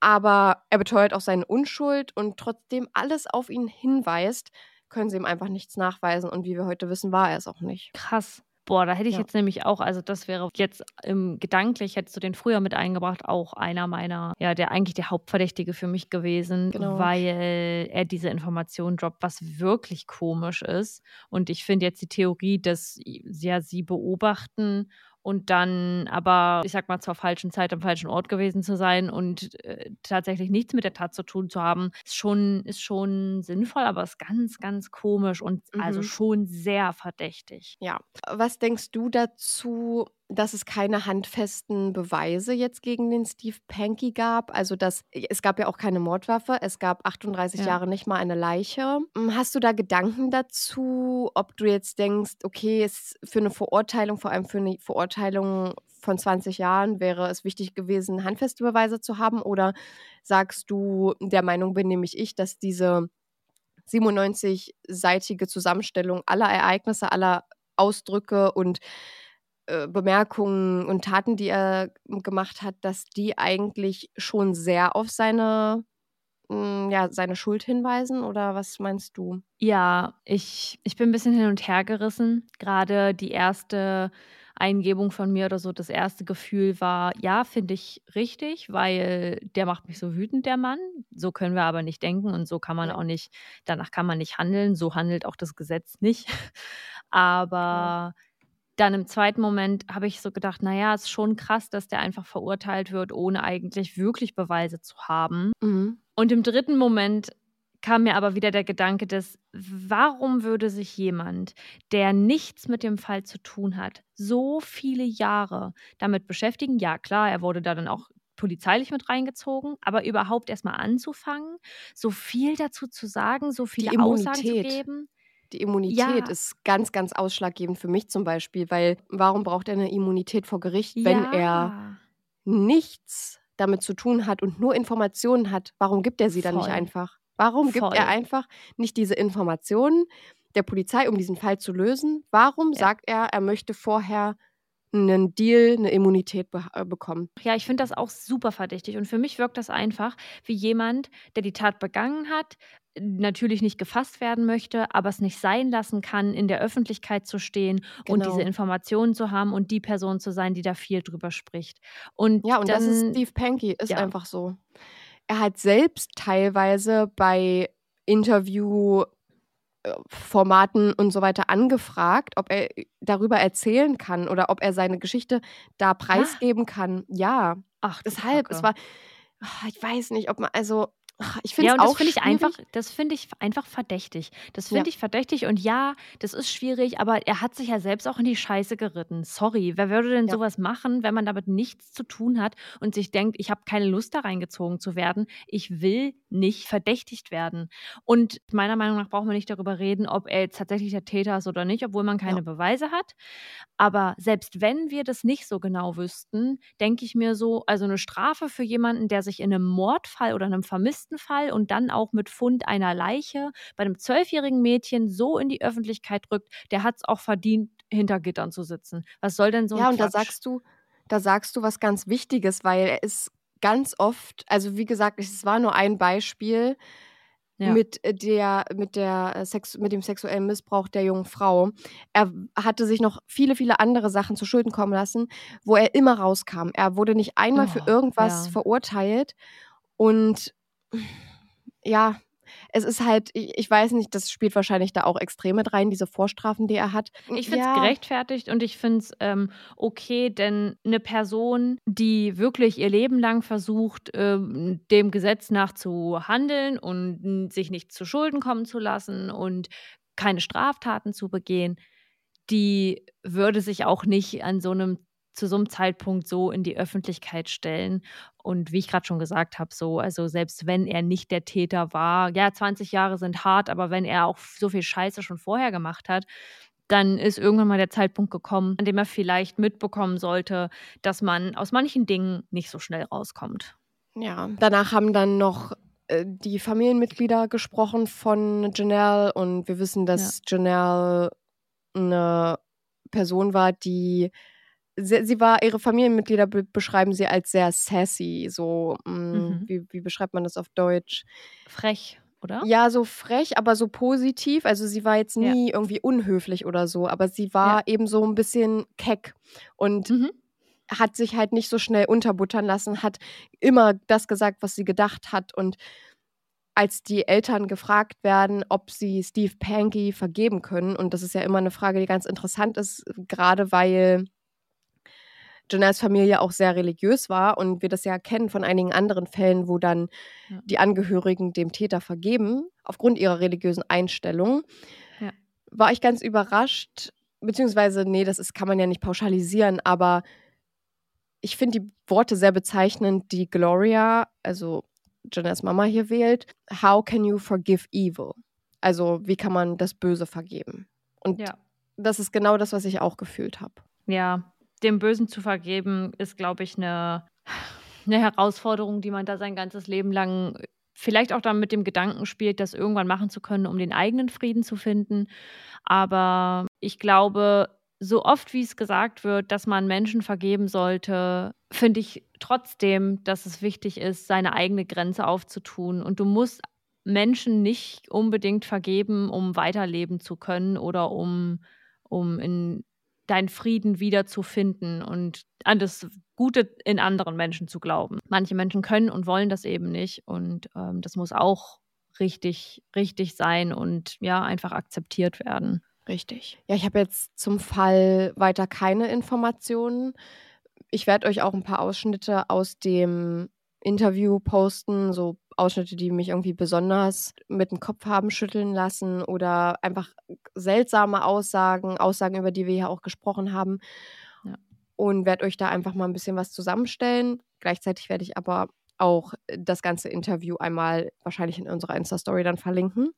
Aber er beteuert auch seine Unschuld und trotzdem alles auf ihn hinweist, können sie ihm einfach nichts nachweisen. Und wie wir heute wissen, war er es auch nicht. Krass. Boah, da hätte ich Ja. jetzt nämlich auch, also das wäre jetzt im gedanklich, hättest du den früher mit eingebracht, auch einer meiner, ja, der eigentlich der Hauptverdächtige für mich gewesen, Genau. weil er diese Information droppt, was wirklich komisch ist. Und ich finde jetzt die Theorie, dass ja sie beobachten und dann aber, ich sag mal, zur falschen Zeit am falschen Ort gewesen zu sein und äh, tatsächlich nichts mit der Tat zu tun zu haben, ist schon, ist schon sinnvoll, aber ist ganz, ganz komisch und also Mhm. schon sehr verdächtig. Ja. Was denkst du dazu, dass es keine handfesten Beweise jetzt gegen den Steve Panky gab? Also, dass es gab ja auch keine Mordwaffe, es gab 38 Ja. Jahre nicht mal eine Leiche. Hm, Hast du da Gedanken dazu, ob du jetzt denkst, okay, es für eine Verurteilung, vor allem für eine Verurteilung von 20 Jahren, wäre es wichtig gewesen, handfeste Beweise zu haben? Oder sagst du, der Meinung bin nämlich ich, dass diese 97-seitige Zusammenstellung aller Ereignisse, aller Ausdrücke und äh, Bemerkungen und Taten, die er gemacht hat, dass die eigentlich schon sehr auf seine, mh, ja, seine Schuld hinweisen? Oder was meinst du? Ja, ich, ich bin ein bisschen hin und her gerissen. Gerade die erste Eingebung von mir oder so, das erste Gefühl war, ja, finde ich richtig, weil der macht mich so wütend, der Mann. So können wir aber nicht denken und so kann man Ja. auch nicht, danach kann man nicht handeln. So handelt auch das Gesetz nicht. Aber dann im zweiten Moment habe ich so gedacht, naja, es ist schon krass, dass der einfach verurteilt wird, ohne eigentlich wirklich Beweise zu haben. Mhm. Und im dritten Moment kam mir aber wieder der Gedanke des, warum würde sich jemand, der nichts mit dem Fall zu tun hat, so viele Jahre damit beschäftigen? Ja, klar, er wurde da dann auch polizeilich mit reingezogen, aber überhaupt erstmal anzufangen, so viel dazu zu sagen, so viele Aussagen zu geben. Die Immunität Ja. ist ganz, ganz ausschlaggebend für mich zum Beispiel, weil warum braucht er eine Immunität vor Gericht, wenn er ja. nichts damit zu tun hat und nur Informationen hat, warum gibt er sie dann nicht Voll. einfach? Warum gibt Voll. er einfach nicht diese Informationen der Polizei, um diesen Fall zu lösen? Warum Ja. sagt er, er möchte vorher einen Deal, eine Immunität be äh, bekommen? Ja, ich finde das auch super verdächtig. Und für mich wirkt das einfach wie jemand, der die Tat begangen hat, natürlich nicht gefasst werden möchte, aber es nicht sein lassen kann, in der Öffentlichkeit zu stehen und Genau. diese Informationen zu haben und die Person zu sein, die da viel drüber spricht. Und Ja, und dann, das ist Steve Panky, ist ja. einfach so. Er hat selbst teilweise bei Interviewformaten und so weiter angefragt, ob er darüber erzählen kann oder ob er seine Geschichte da preisgeben kann. Ja, Ach, deshalb, Kacke. es war, ah, ich weiß nicht, ob man, also, ah, ich finde Ja, und das auch finde ich einfach, das finde ich einfach verdächtig. Das Ja. finde ich verdächtig und ja, das ist schwierig, aber er hat sich ja selbst auch in die Scheiße geritten. Sorry, wer würde denn Ja. sowas machen, wenn man damit nichts zu tun hat und sich denkt, ich habe keine Lust da reingezogen zu werden. Ich will nicht verdächtigt werden. Und meiner Meinung nach brauchen wir nicht darüber reden, ob er jetzt tatsächlich der Täter ist oder nicht, obwohl man keine Ja. Beweise hat. Aber selbst wenn wir das nicht so genau wüssten, denke ich mir so, also eine Strafe für jemanden, der sich in einem Mordfall oder einem vermissten Fall und dann auch mit Fund einer Leiche bei einem zwölfjährigen Mädchen so in die Öffentlichkeit rückt, der hat es auch verdient, hinter Gittern zu sitzen. Was soll denn so ein Ja, und da Quatsch? sagst du, da sagst du was ganz Wichtiges, weil er ist ganz oft, also wie gesagt, es war nur ein Beispiel Ja. mit äh, der, mit der äh, Sex, mit dem sexuellen Missbrauch der jungen Frau. Er hatte sich noch viele, viele andere Sachen zu Schulden kommen lassen, wo er immer rauskam. Er wurde nicht einmal für Oh, irgendwas ja. verurteilt und ja, es ist halt, ich, ich weiß nicht, das spielt wahrscheinlich da auch extrem mit rein, diese Vorstrafen, die er hat. Ich finde es ja, gerechtfertigt und ich finde es ähm, okay, denn eine Person, die wirklich ihr Leben lang versucht, ähm, dem Gesetz nach zu handeln und sich nicht zu Schulden kommen zu lassen und keine Straftaten zu begehen, die würde sich auch nicht an so einem zu so einem Zeitpunkt so in die Öffentlichkeit stellen. Und wie ich gerade schon gesagt habe, so, also selbst wenn er nicht der Täter war, ja, 20 Jahre sind hart, aber wenn er auch so viel Scheiße schon vorher gemacht hat, dann ist irgendwann mal der Zeitpunkt gekommen, an dem er vielleicht mitbekommen sollte, dass man aus manchen Dingen nicht so schnell rauskommt. Ja, danach haben dann noch äh, die Familienmitglieder gesprochen von Janelle und wir wissen, dass Janelle eine Person war, die sie, sie war, ihre Familienmitglieder be beschreiben sie als sehr sassy, so, mh, Mhm. wie, wie beschreibt man das auf Deutsch? Frech, oder? Ja, so frech, aber so positiv. Also sie war jetzt Ja. nie irgendwie unhöflich oder so, aber sie war Ja. eben so ein bisschen keck und Mhm. hat sich halt nicht so schnell unterbuttern lassen, hat immer das gesagt, was sie gedacht hat. Und als die Eltern gefragt werden, ob sie Steve Panky vergeben können, und das ist ja immer eine Frage, die ganz interessant ist, gerade weil Janelles Familie auch sehr religiös war und wir das ja kennen von einigen anderen Fällen, wo dann Ja. die Angehörigen dem Täter vergeben, aufgrund ihrer religiösen Einstellung, Ja. war ich ganz überrascht, beziehungsweise, nee, das ist, kann man ja nicht pauschalisieren, aber ich finde die Worte sehr bezeichnend, die Gloria, also Janelles Mama hier wählt. How can you forgive evil? Also, wie kann man das Böse vergeben? Und Ja. das ist genau das, was ich auch gefühlt habe. Ja, dem Bösen zu vergeben, ist, glaube ich, eine, eine Herausforderung, die man da sein ganzes Leben lang vielleicht auch dann mit dem Gedanken spielt, das irgendwann machen zu können, um den eigenen Frieden zu finden. Aber ich glaube, so oft wie es gesagt wird, dass man Menschen vergeben sollte, finde ich trotzdem, dass es wichtig ist, seine eigene Grenze aufzutun. Und du musst Menschen nicht unbedingt vergeben, um weiterleben zu können oder um, um in deinen Frieden wiederzufinden und an das Gute in anderen Menschen zu glauben. Manche Menschen können und wollen das eben nicht und ähm, das muss auch richtig, richtig sein und ja, einfach akzeptiert werden. Richtig. Ja, ich habe jetzt zum Fall weiter keine Informationen. Ich werde euch auch ein paar Ausschnitte aus dem Interview posten, so Ausschnitte, die mich irgendwie besonders mit dem Kopf haben schütteln lassen oder einfach seltsame Aussagen, Aussagen, über die wir ja auch gesprochen haben. Ja. Und werde euch da einfach mal ein bisschen was zusammenstellen. Gleichzeitig werde ich aber auch das ganze Interview einmal wahrscheinlich in unserer Insta-Story dann verlinken.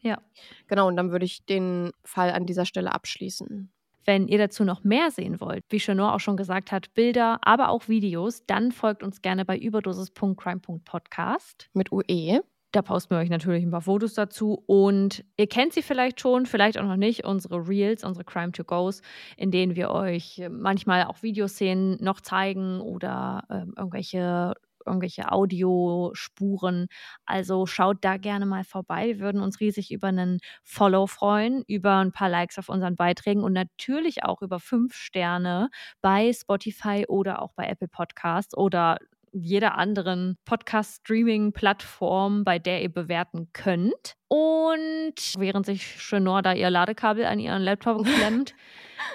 Ja. Genau, und dann würde ich den Fall an dieser Stelle abschließen. Wenn ihr dazu noch mehr sehen wollt, wie Chenor auch schon gesagt hat, Bilder, aber auch Videos, dann folgt uns gerne bei überdosis.crime.podcast. Mit UE. Da posten wir euch natürlich ein paar Fotos dazu. Und ihr kennt sie vielleicht schon, vielleicht auch noch nicht, unsere Reels, unsere Crime to Goes, in denen wir euch manchmal auch Videoszenen noch zeigen oder äh, irgendwelche irgendwelche Audiospuren. Also schaut da gerne mal vorbei. Wir würden uns riesig über einen Follow freuen, über ein paar Likes auf unseren Beiträgen und natürlich auch über fünf Sterne bei Spotify oder auch bei Apple Podcasts oder jeder anderen Podcast-Streaming-Plattform, bei der ihr bewerten könnt. Und während sich Chenor da ihr Ladekabel an ihren Laptop klemmt,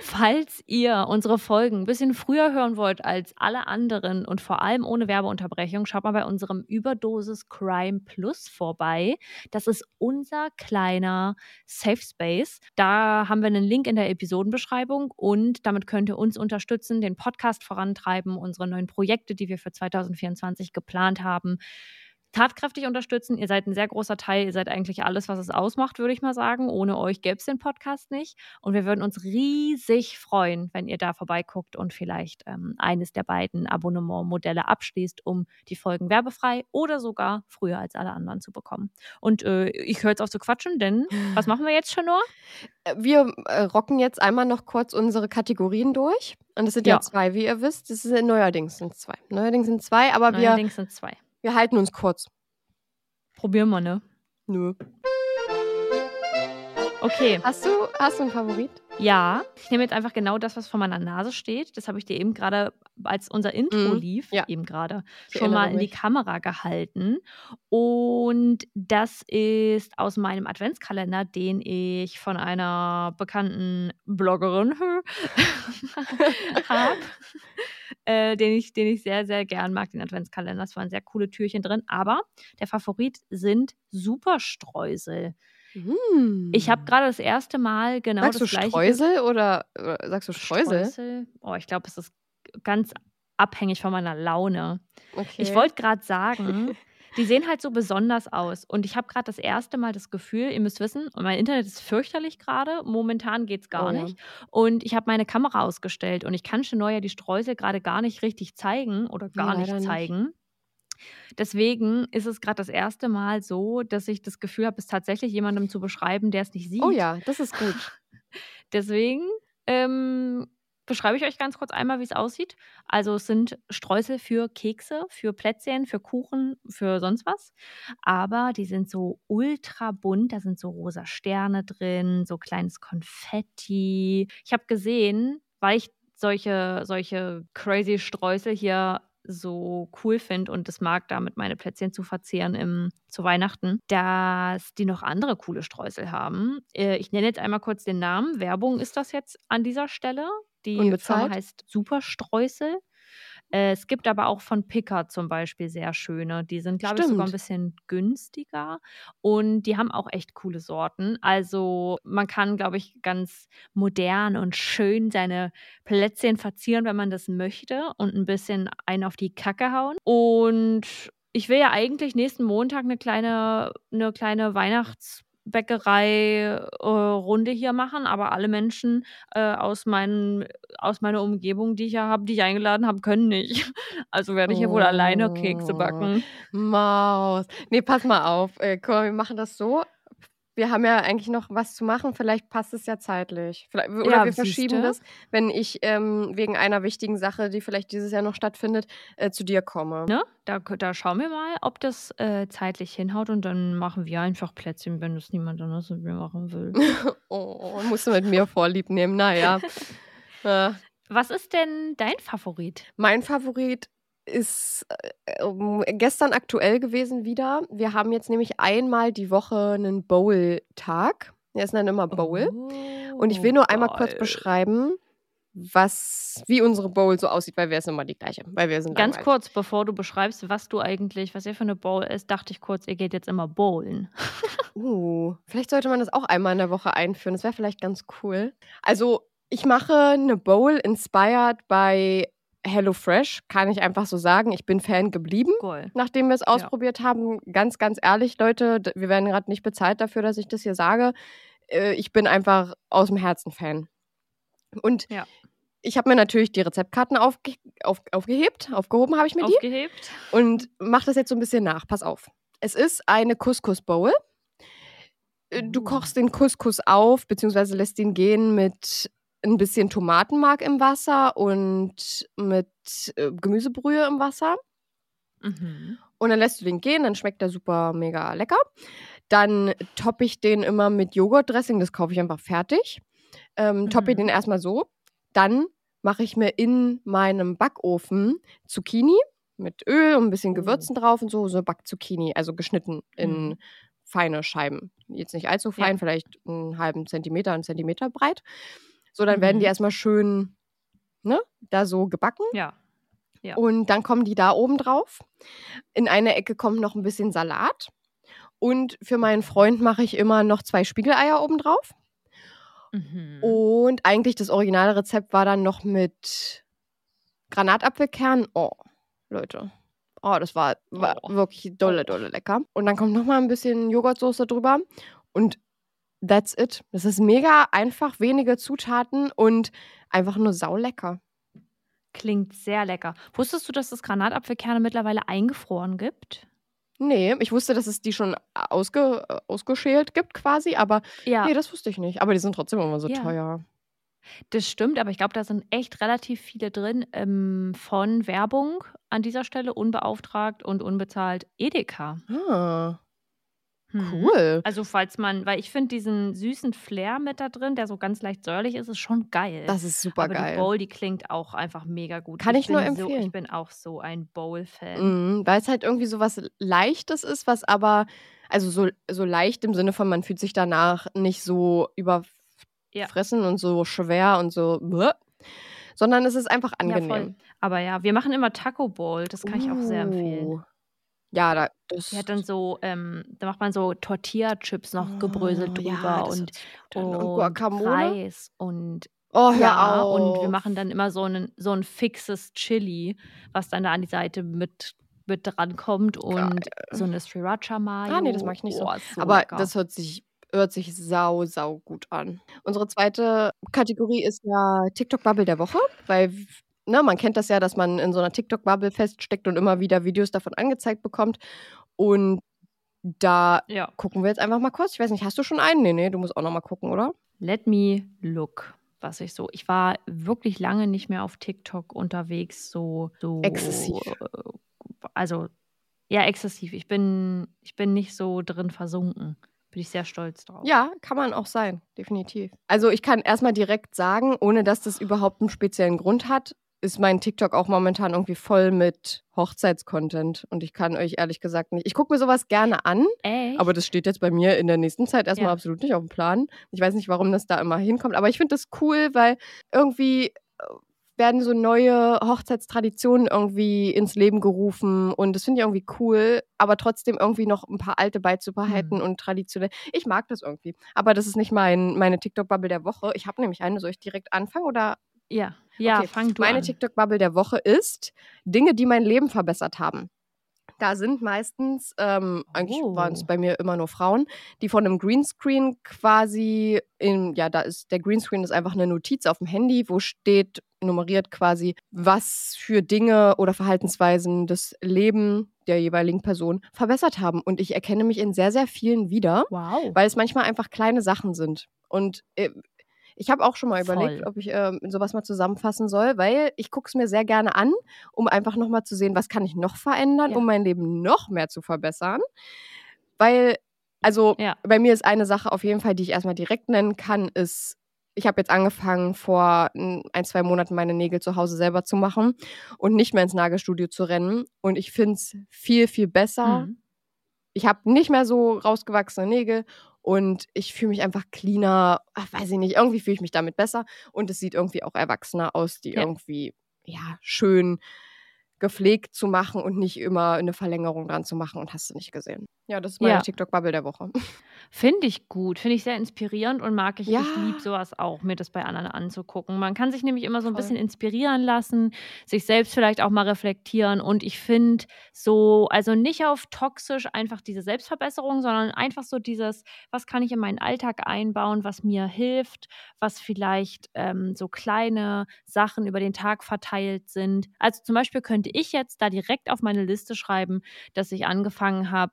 falls ihr unsere Folgen ein bisschen früher hören wollt als alle anderen und vor allem ohne Werbeunterbrechung, schaut mal bei unserem Überdosis Crime Plus vorbei. Das ist unser kleiner Safe Space. Da haben wir einen Link in der Episodenbeschreibung und damit könnt ihr uns unterstützen, den Podcast vorantreiben, unsere neuen Projekte, die wir für 2024 geplant haben tatkräftig unterstützen. Ihr seid ein sehr großer Teil. Ihr seid eigentlich alles, was es ausmacht, würde ich mal sagen. Ohne euch gäbe es den Podcast nicht. Und wir würden uns riesig freuen, wenn ihr da vorbeiguckt und vielleicht ähm, eines der beiden Abonnementmodelle abschließt, um die Folgen werbefrei oder sogar früher als alle anderen zu bekommen. Und äh, ich höre jetzt auf zu quatschen, denn was machen wir jetzt schon nur? Äh, wir äh, rocken jetzt einmal noch kurz unsere Kategorien durch. Und es sind ja. ja zwei, wie ihr wisst. Das ist neuerdings sind zwei. Neuerdings sind zwei, aber neuerdings wir. Neuerdings sind zwei. Wir halten uns kurz. Probieren wir, ne? Nö. Okay. Hast du, hast du einen Favorit? Ja, ich nehme jetzt einfach genau das, was vor meiner Nase steht. Das habe ich dir eben gerade, als unser Intro mm, lief, ja. eben gerade schon mal in die Kamera gehalten. Und das ist aus meinem Adventskalender, den ich von einer bekannten Bloggerin habe. Äh, den, ich, den ich sehr, sehr gern mag, den Adventskalender. Es waren sehr coole Türchen drin. Aber der Favorit sind Superstreusel. Mm. Ich habe gerade das erste Mal genau sagst das du Streusel oder, oder, sagst du Streusel? Streusel? Oh, ich glaube, es ist ganz abhängig von meiner Laune. Okay. Ich wollte gerade sagen, die sehen halt so besonders aus. Und ich habe gerade das erste Mal das Gefühl, ihr müsst wissen, mein Internet ist fürchterlich gerade. Momentan geht es gar oh, nicht. Ja. Und ich habe meine Kamera ausgestellt und ich kann schon ja die Streusel gerade gar nicht richtig zeigen oder gar ja, nicht zeigen. Nicht. Deswegen ist es gerade das erste Mal so, dass ich das Gefühl habe, es tatsächlich jemandem zu beschreiben, der es nicht sieht. Oh ja, das ist gut. Deswegen ähm, beschreibe ich euch ganz kurz einmal, wie es aussieht. Also es sind Streusel für Kekse, für Plätzchen, für Kuchen, für sonst was. Aber die sind so ultra bunt. Da sind so rosa Sterne drin, so kleines Konfetti. Ich habe gesehen, weil ich solche, solche crazy Streusel hier so cool finde und es mag, damit meine Plätzchen zu verzehren im, zu Weihnachten, dass die noch andere coole Streusel haben. Äh, ich nenne jetzt einmal kurz den Namen. Werbung ist das jetzt an dieser Stelle. Die Firma heißt Superstreusel. Äh, es gibt aber auch von Picker zum Beispiel sehr schöne. Die sind, glaube ich, sogar ein bisschen günstiger und die haben auch echt coole Sorten. Also man kann, glaube ich, ganz modern und schön seine Plätzchen verzieren, wenn man das möchte und ein bisschen einen auf die Kacke hauen. Und ich will ja eigentlich nächsten Montag eine kleine, eine kleine Weihnachts- Bäckerei-Runde äh, hier machen, aber alle Menschen äh, aus, meinen, aus meiner Umgebung, die ich ja habe, die ich eingeladen habe, können nicht. Also werde ich hier wohl alleine Kekse backen. Oh, Maus. Nee, pass mal auf. Äh, komm, wir machen das so wir haben ja eigentlich noch was zu machen. Vielleicht passt es ja zeitlich. Vielleicht, oder ja, wir verschieben das, wenn ich ähm, wegen einer wichtigen Sache, die vielleicht dieses Jahr noch stattfindet, äh, zu dir komme. Ne? Da, da schauen wir mal, ob das äh, zeitlich hinhaut und dann machen wir einfach Plätzchen, wenn das niemand anders mit mir machen will. oh, musst du mit mir Vorlieb nehmen. Naja. äh. Was ist denn dein Favorit? Mein Favorit ist äh, gestern aktuell gewesen wieder. Wir haben jetzt nämlich einmal die Woche einen Bowl-Tag. Der ist dann immer Bowl. Oh, und ich will nur einmal kurz beschreiben, was, wie unsere Bowl so aussieht, weil wir es immer die gleiche. Weil wir sind Ganz langweilig. kurz, bevor du beschreibst, was du eigentlich, was ihr für eine Bowl ist, dachte ich kurz, ihr geht jetzt immer bowlen. uh, vielleicht sollte man das auch einmal in der Woche einführen. Das wäre vielleicht ganz cool. Also, ich mache eine Bowl inspired by HelloFresh, kann ich einfach so sagen. Ich bin Fan geblieben, cool. nachdem wir es ausprobiert ja. haben. Ganz, ganz ehrlich, Leute, wir werden gerade nicht bezahlt dafür, dass ich das hier sage. Äh, ich bin einfach aus dem Herzen Fan. Und Ja. ich habe mir natürlich die Rezeptkarten aufge auf aufgehebt, aufgehoben habe ich mir die Aufgehebt. und mache das jetzt so ein bisschen nach. Pass auf. Es ist eine Couscous-Bowl. Äh, Du Oh. kochst den Couscous auf, beziehungsweise lässt ihn gehen mit ein bisschen Tomatenmark im Wasser und mit äh, Gemüsebrühe im Wasser. Mhm. Und dann lässt du den gehen, dann schmeckt der super mega lecker. Dann toppe ich den immer mit Joghurtdressing, das kaufe ich einfach fertig. Ähm, Toppe ich Mhm. den erstmal so. Dann mache ich mir in meinem Backofen Zucchini mit Öl und ein bisschen Oh. Gewürzen drauf und so, so Backzucchini, also geschnitten in Mhm. feine Scheiben. Jetzt nicht allzu fein, Ja. vielleicht einen halben Zentimeter, einen Zentimeter breit. So, dann werden die Mhm. erstmal schön, ne, da so gebacken. Ja. Ja. Und dann kommen die da oben drauf. In eine Ecke kommt noch ein bisschen Salat. Und für meinen Freund mache ich immer noch zwei Spiegeleier oben drauf. Mhm. Und eigentlich das originale Rezept war dann noch mit Granatapfelkern. Oh, Leute. Oh, das war, war Oh. wirklich dolle, dolle lecker. Und dann kommt noch mal ein bisschen Joghurtsoße drüber. Und that's it. Das ist mega einfach, wenige Zutaten und einfach nur saulecker. Klingt sehr lecker. Wusstest du, dass es Granatapfelkerne mittlerweile eingefroren gibt? Nee, ich wusste, dass es die schon ausge, äh, ausgeschält gibt quasi, aber Ja. nee, das wusste ich nicht. Aber die sind trotzdem immer so Ja. teuer. Das stimmt, aber ich glaube, da sind echt relativ viele drin ähm, von Werbung an dieser Stelle, unbeauftragt und unbezahlt Edeka. Ah. Cool. Also falls man, weil ich finde diesen süßen Flair mit da drin, der so ganz leicht säuerlich ist, ist schon geil. Das ist super aber die geil. Bowl, die klingt auch einfach mega gut. Kann ich nur bin So, empfehlen. ich bin auch so ein Bowl-Fan. Mhm, weil es halt irgendwie so was Leichtes ist, was aber, also so, so leicht im Sinne von, man fühlt sich danach nicht so Ja. überfressen und so schwer und so, bläh, sondern es ist einfach Ja, angenehm. Aber ja, wir machen immer Taco Bowl, das kann ich auch sehr empfehlen. Ja, da, das. Die hat dann so, ähm, da macht man so Tortilla-Chips noch gebröselt Oh, drüber ja, das und, hört sich gut an. und und Guacamole. Reis und Oh, hör ja, und wir machen dann immer so, einen, so ein fixes Chili, was dann da an die Seite mit, mit dran kommt und so eine Sriracha-Mayo. Ah, nee, das mag ich nicht so. Oh, ist so Aber lecker. das hört sich, hört sich sau, sau gut an. Unsere zweite Kategorie ist ja TikTok-Bubble der Woche, weil ne, man kennt das ja, dass man in so einer TikTok-Bubble feststeckt und immer wieder Videos davon angezeigt bekommt. Und da ja. gucken wir jetzt einfach mal kurz. Ich weiß nicht, hast du schon einen? Nee, nee, du musst auch noch mal gucken, oder? Let me look, was ich so. Ich war wirklich lange nicht mehr auf TikTok unterwegs, so, so Exzessiv. äh, Also ja, exzessiv. Ich bin, ich bin nicht so drin versunken. Bin ich sehr stolz drauf. Ja, kann man auch sein, definitiv. Also ich kann erstmal direkt sagen, ohne dass das überhaupt einen speziellen Grund hat, ist mein TikTok auch momentan irgendwie voll mit Hochzeitscontent. Und ich kann euch ehrlich gesagt nicht. Ich gucke mir sowas gerne an, Echt? aber das steht jetzt bei mir in der nächsten Zeit erstmal Ja. absolut nicht auf dem Plan. Ich weiß nicht, warum das da immer hinkommt, aber ich finde das cool, weil irgendwie äh, werden so neue Hochzeitstraditionen irgendwie ins Leben gerufen und das finde ich irgendwie cool, aber trotzdem irgendwie noch ein paar alte beizubehalten Mhm. und traditionell. Ich mag das irgendwie, aber das ist nicht mein, meine TikTok-Bubble der Woche. Ich habe nämlich eine, soll ich direkt anfangen oder? ja, ja, Okay, fang du Meine. TikTok-Bubble der Woche ist Dinge, die mein Leben verbessert haben. Da sind meistens, ähm, eigentlich Oh. waren es bei mir immer nur Frauen, die von einem Greenscreen quasi, in, ja, da ist, der Greenscreen ist einfach eine Notiz auf dem Handy, wo steht, nummeriert quasi, was für Dinge oder Verhaltensweisen das Leben der jeweiligen Person verbessert haben. Und ich erkenne mich in sehr, sehr vielen wieder Wow. weil es manchmal einfach kleine Sachen sind. Und äh, ich habe auch schon mal überlegt, Voll. ob ich ähm, sowas mal zusammenfassen soll, weil ich gucke es mir sehr gerne an, um einfach nochmal zu sehen, was kann ich noch verändern, Ja. um mein Leben noch mehr zu verbessern. Weil, also Ja. bei mir ist eine Sache auf jeden Fall, die ich erstmal direkt nennen kann, ist, ich habe jetzt angefangen, vor ein, zwei Monaten meine Nägel zu Hause selber zu machen und nicht mehr ins Nagelstudio zu rennen. Und ich finde es viel, viel besser, Mhm. ich habe nicht mehr so rausgewachsene Nägel und ich fühle mich einfach cleaner. Ach, weiß ich nicht, irgendwie fühle ich mich damit besser und es sieht irgendwie auch erwachsener aus, die Ja. irgendwie ja schön gepflegt zu machen und nicht immer eine Verlängerung dran zu machen und hast du nicht gesehen. Ja, das ist meine Ja. TikTok-Bubble der Woche. Finde ich gut, finde ich sehr inspirierend und mag ich. Ja. Ich liebe sowas auch, mir das bei anderen anzugucken. Man kann sich nämlich immer so ein Voll. bisschen inspirieren lassen, sich selbst vielleicht auch mal reflektieren. Und ich finde so, also nicht auf toxisch einfach diese Selbstverbesserung, sondern einfach so dieses, was kann ich in meinen Alltag einbauen, was mir hilft, was vielleicht ähm, so kleine Sachen über den Tag verteilt sind. Also zum Beispiel könnte ich jetzt da direkt auf meine Liste schreiben, dass ich angefangen habe,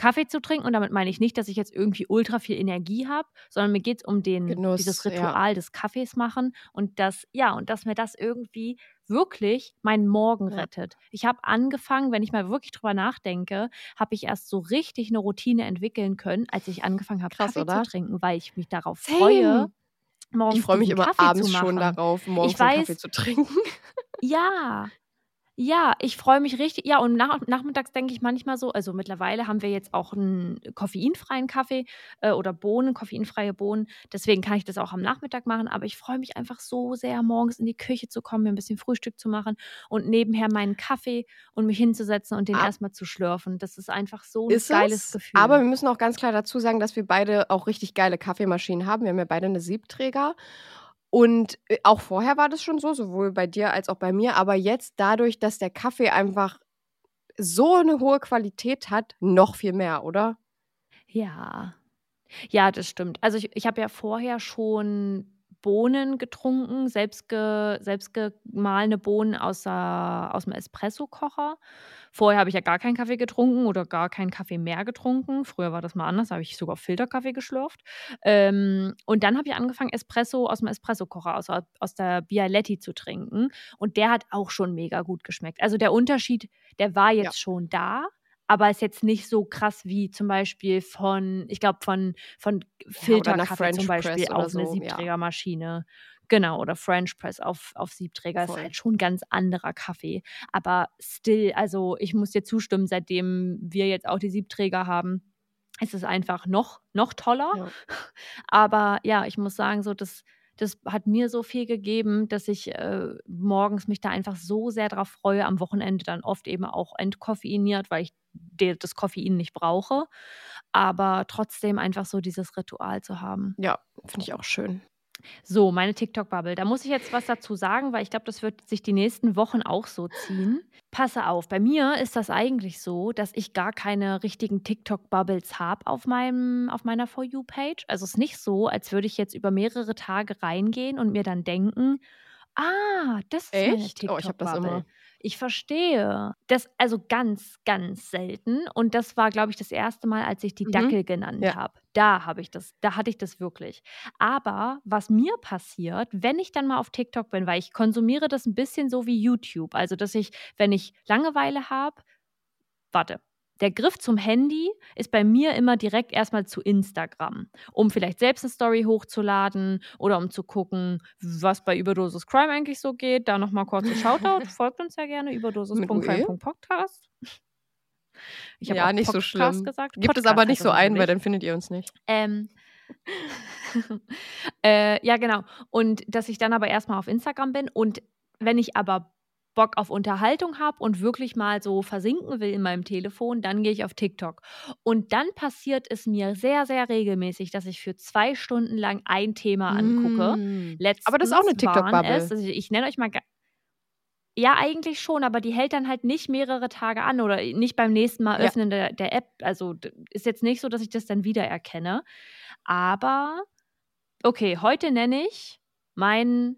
Kaffee zu trinken. Und damit meine ich nicht, dass ich jetzt irgendwie ultra viel Energie habe, sondern mir geht es um den, Genuss, dieses ja. Ritual des Kaffees machen und das, ja, und dass mir das irgendwie wirklich meinen Morgen Ja. rettet. Ich habe angefangen, wenn ich mal wirklich drüber nachdenke, habe ich erst so richtig eine Routine entwickeln können, als ich angefangen habe, Kaffee oder? zu trinken, weil ich mich darauf Same. freue, morgens Ich freue mich immer Kaffee abends schon darauf, morgens Ich weiß, Kaffee zu trinken. ja, ja, ich freue mich richtig. Ja, und nach, nachmittags denke ich manchmal so, also mittlerweile haben wir jetzt auch einen koffeinfreien Kaffee äh, oder Bohnen, koffeinfreie Bohnen. Deswegen kann ich das auch am Nachmittag machen. Aber ich freue mich einfach so sehr, morgens in die Küche zu kommen, mir ein bisschen Frühstück zu machen und nebenher meinen Kaffee und mich hinzusetzen und den Ab- erstmal zu schlürfen. Das ist einfach so ein Ist geiles es? Gefühl. Aber wir müssen auch ganz klar dazu sagen, dass wir beide auch richtig geile Kaffeemaschinen haben. Wir haben ja beide eine Siebträger. Und äh, auch vorher war das schon so, sowohl bei dir als auch bei mir. Aber jetzt dadurch, dass der Kaffee einfach so eine hohe Qualität hat, noch viel mehr, oder? Ja. Ja, das stimmt. Also ich, ich habe ja vorher schon Bohnen getrunken, selbst, ge, selbst gemahlene Bohnen aus, aus dem Espresso-Kocher. Vorher habe ich ja gar keinen Kaffee getrunken oder gar keinen Kaffee mehr getrunken. Früher war das mal anders, da habe ich sogar Filterkaffee geschlürft. Ähm, und dann habe ich angefangen, Espresso aus dem Espresso-Kocher, aus, aus der Bialetti zu trinken. Und der hat auch schon mega gut geschmeckt. Also der Unterschied, der war jetzt Ja. schon da aber ist jetzt nicht so krass wie zum Beispiel von, ich glaube, von, von Filterkaffee zum French Beispiel Press auf eine so, ja. Siebträgermaschine. Genau, oder French Press auf, auf Siebträger. Ist Voll. halt schon ein ganz anderer Kaffee. Aber still, also ich muss dir zustimmen, seitdem wir jetzt auch die Siebträger haben, ist es einfach noch, noch toller. Ja. Aber ja, ich muss sagen, so das, das hat mir so viel gegeben, dass ich äh, morgens mich da einfach so sehr drauf freue, am Wochenende dann oft eben auch entkoffeiniert, weil ich das Koffein nicht brauche. Aber trotzdem einfach so dieses Ritual zu haben. Ja, finde ich auch schön. So, meine TikTok-Bubble. Da muss ich jetzt was dazu sagen, weil ich glaube, das wird sich die nächsten Wochen auch so ziehen. Passe auf, bei mir ist das eigentlich so, dass ich gar keine richtigen TikTok-Bubbles habe auf, meinem, auf meiner For You-Page. Also es ist nicht so, als würde ich jetzt über mehrere Tage reingehen und mir dann denken, ah, das ist meine Echt? Oh, ich habe das TikTok-Bubble. immer. Ich verstehe. Das also ganz, ganz selten. Und das war, glaube ich, das erste Mal, als ich die Mhm. Dackel genannt Ja. habe. Da habe ich das, da hatte ich das wirklich. Aber was mir passiert, wenn ich dann mal auf TikTok bin, weil ich konsumiere das ein bisschen so wie YouTube. Also, dass ich, wenn ich Langeweile habe, warte. Der Griff zum Handy ist bei mir immer direkt erstmal zu Instagram, um vielleicht selbst eine Story hochzuladen oder um zu gucken, was bei Überdosis Crime eigentlich so geht. Da nochmal kurz ein Shoutout. Folgt uns ja gerne, überdosis.crime.podcast. Ich habe Ja, auch nicht so Podcast schlimm. gesagt. Gibt es Podcast aber heißt nicht so ein, weil dann findet ihr uns nicht. Ähm, äh, ja, genau. Und dass ich dann aber erstmal auf Instagram bin und wenn ich aber Bock auf Unterhaltung habe und wirklich mal so versinken will in meinem Telefon, dann gehe ich auf TikTok. Und dann passiert es mir sehr, sehr regelmäßig, dass ich für zwei Stunden lang ein Thema angucke. Mm. Letztens Aber das ist auch eine TikTok-Bubble. also ich nenne euch mal. Ja, eigentlich schon, aber die hält dann halt nicht mehrere Tage an oder nicht beim nächsten Mal Ja. öffnen der, der App. Also ist jetzt nicht so, dass ich das dann wiedererkenne. Aber okay, heute nenne ich mein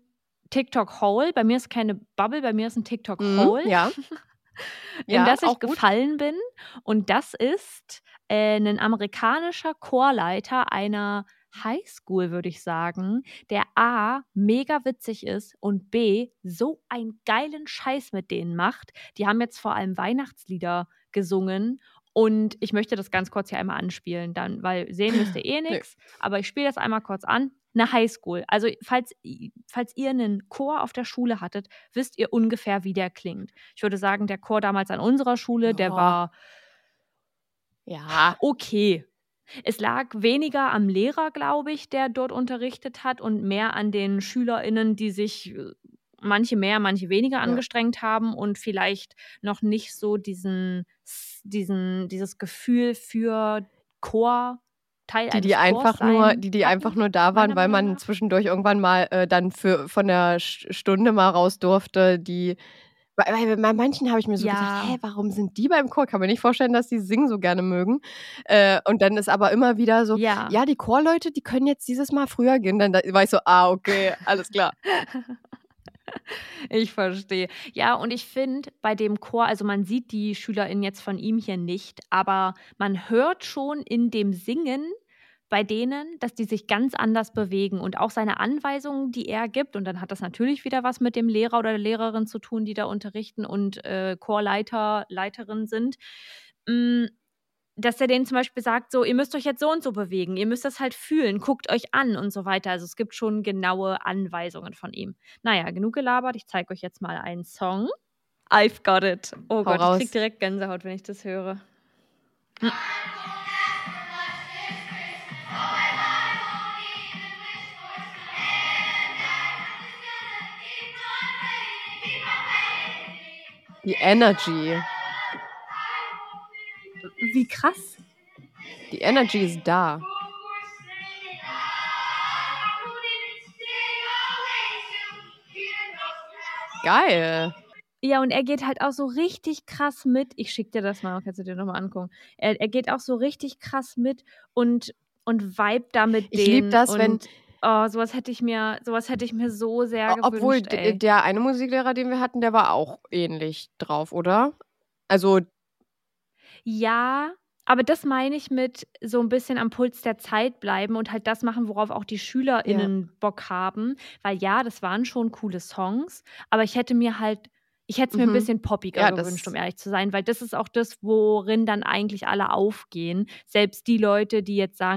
TikTok Hole. Bei mir ist keine Bubble, bei mir ist ein TikTok Mhm, Hole, ja. in Ja, das ich auch gut. gefallen bin. Und das ist äh, ein amerikanischer Chorleiter einer Highschool, würde ich sagen, der A, mega witzig ist und B, so einen geilen Scheiß mit denen macht. Die haben jetzt vor allem Weihnachtslieder gesungen und ich möchte das ganz kurz hier einmal anspielen, dann, weil sehen müsst ihr eh nichts, aber ich spiele das einmal kurz an. Eine Highschool. Also, falls, falls ihr einen Chor auf der Schule hattet, wisst ihr ungefähr, wie der klingt. Ich würde sagen, der Chor damals an unserer Schule, der Ja. war Ja. okay. Es lag weniger am Lehrer, glaube ich, der dort unterrichtet hat und mehr an den SchülerInnen, die sich äh, manche mehr, manche weniger Ja. angestrengt haben und vielleicht noch nicht so diesen, diesen, dieses Gefühl für Chor Teil Die, die einfach nur, sein die, die hatten, einfach nur da waren, weil man zwischendurch irgendwann mal äh, dann für von der Stunde mal raus durfte, die weil, weil bei manchen habe ich mir so Ja. gedacht, hä, warum sind die beim Chor? Kann mir nicht vorstellen, dass die singen so gerne mögen. Äh, und dann ist aber immer wieder so, Ja. ja, die Chorleute, die können jetzt dieses Mal früher gehen. Dann da war ich so, ah, okay, alles klar. Ich verstehe. Ja, und ich finde bei dem Chor, also man sieht die SchülerInnen jetzt von ihm hier nicht, aber man hört schon in dem Singen bei denen, dass die sich ganz anders bewegen und auch seine Anweisungen, die er gibt, und dann hat das natürlich wieder was mit dem Lehrer oder der Lehrerin zu tun, die da unterrichten und äh, Chorleiter, Leiterin sind. Mm, dass er denen zum Beispiel sagt, so, ihr müsst euch jetzt so und so bewegen, ihr müsst das halt fühlen, guckt euch an und so weiter. Also es gibt schon genaue Anweisungen von ihm. Naja, genug gelabert, ich zeige euch jetzt mal einen Song. I've got it. Oh Hau Gott, raus. ich krieg direkt Gänsehaut, wenn ich das höre. Die Energy. Wie krass. Die Energy ist da. Geil. Ja, und er geht halt auch so richtig krass mit. Ich schick dir das mal, kannst du dir nochmal angucken. Er, er geht auch so richtig krass mit und, und vibet da mit Ich lieb denen das, wenn- Oh, sowas hätte ich mir, sowas hätte ich mir so sehr gewünscht. Obwohl d- ey. der eine Musiklehrer, den wir hatten, der war auch ähnlich drauf, oder? Also, Ja, aber das meine ich mit so ein bisschen am Puls der Zeit bleiben und halt das machen, worauf auch die SchülerInnen Bock haben. Weil ja, das waren schon coole Songs, aber ich hätte mir halt, ich hätte es mir ein Mhm. bisschen poppiger Ja, gewünscht, um ehrlich zu sein, weil das ist auch das, worin dann eigentlich alle aufgehen. Selbst die Leute, die jetzt sagen,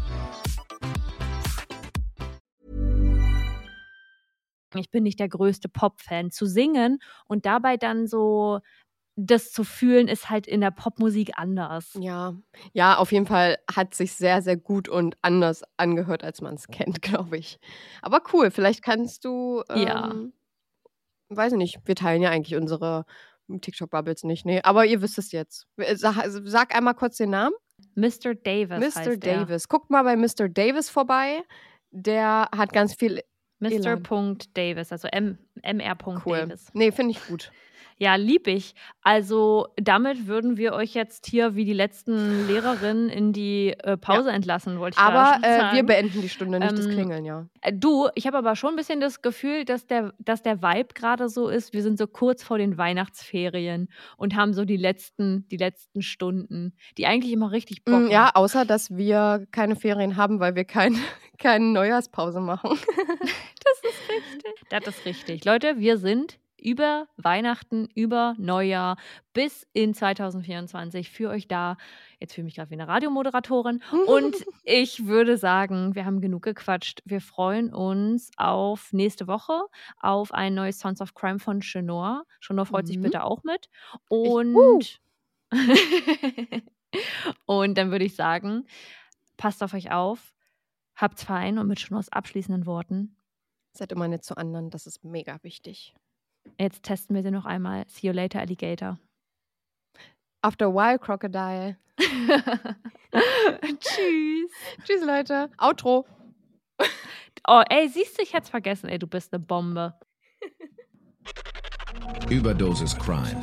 Ich bin nicht der größte Pop-Fan, zu singen und dabei dann so das zu fühlen, ist halt in der Popmusik anders. ja. Ja, auf jeden Fall hat sich sehr, sehr gut und anders angehört, als man es kennt, glaube ich. Aber cool, vielleicht kannst du, ähm, Ja. weiß ich nicht, wir teilen ja eigentlich unsere TikTok-Bubbles nicht, nee, aber ihr wisst es jetzt. Sag, also sag einmal kurz den Namen. Mr. Davis Mr. Davis. Guckt mal bei Mr. Davis vorbei. Der hat ganz viel Mr. Davis, also M Mr. Cool. Davis. Nee, finde ich gut. Ja, lieb ich. Also damit würden wir euch jetzt hier wie die letzten Lehrerinnen in die äh, Pause entlassen, wollte ich Aber gerade schon äh, sagen. wir beenden die Stunde, nicht das Ähm, Klingeln, ja. Äh, Du, ich habe aber schon ein bisschen das Gefühl, dass der, dass der Vibe gerade so ist. Wir sind so kurz vor den Weihnachtsferien und haben so die letzten, die letzten Stunden, die eigentlich immer richtig Bock Mm, Ja, außer dass wir keine Ferien haben, weil wir kein, keine Neujahrspause machen. Das ist richtig. Leute, wir sind über Weihnachten, über Neujahr bis in 2024 für euch da. Jetzt fühle ich mich gerade wie eine Radiomoderatorin. Und ich würde sagen, wir haben genug gequatscht. Wir freuen uns auf nächste Woche, auf ein neues Sons of Crime von Chenor. Chenor freut sich Mhm. bitte auch mit. uh. Und, und dann würde ich sagen, passt auf euch auf, habt's fein und mit Chenors abschließenden Worten. Seid immer nett zu anderen, das ist mega wichtig. Jetzt testen wir sie noch einmal. See you later, Alligator. After a while, Crocodile. Tschüss. Tschüss, Leute. Outro. Oh, ey, siehst du, ich hätte vergessen. Ey, du bist eine Bombe. Überdosis Crime.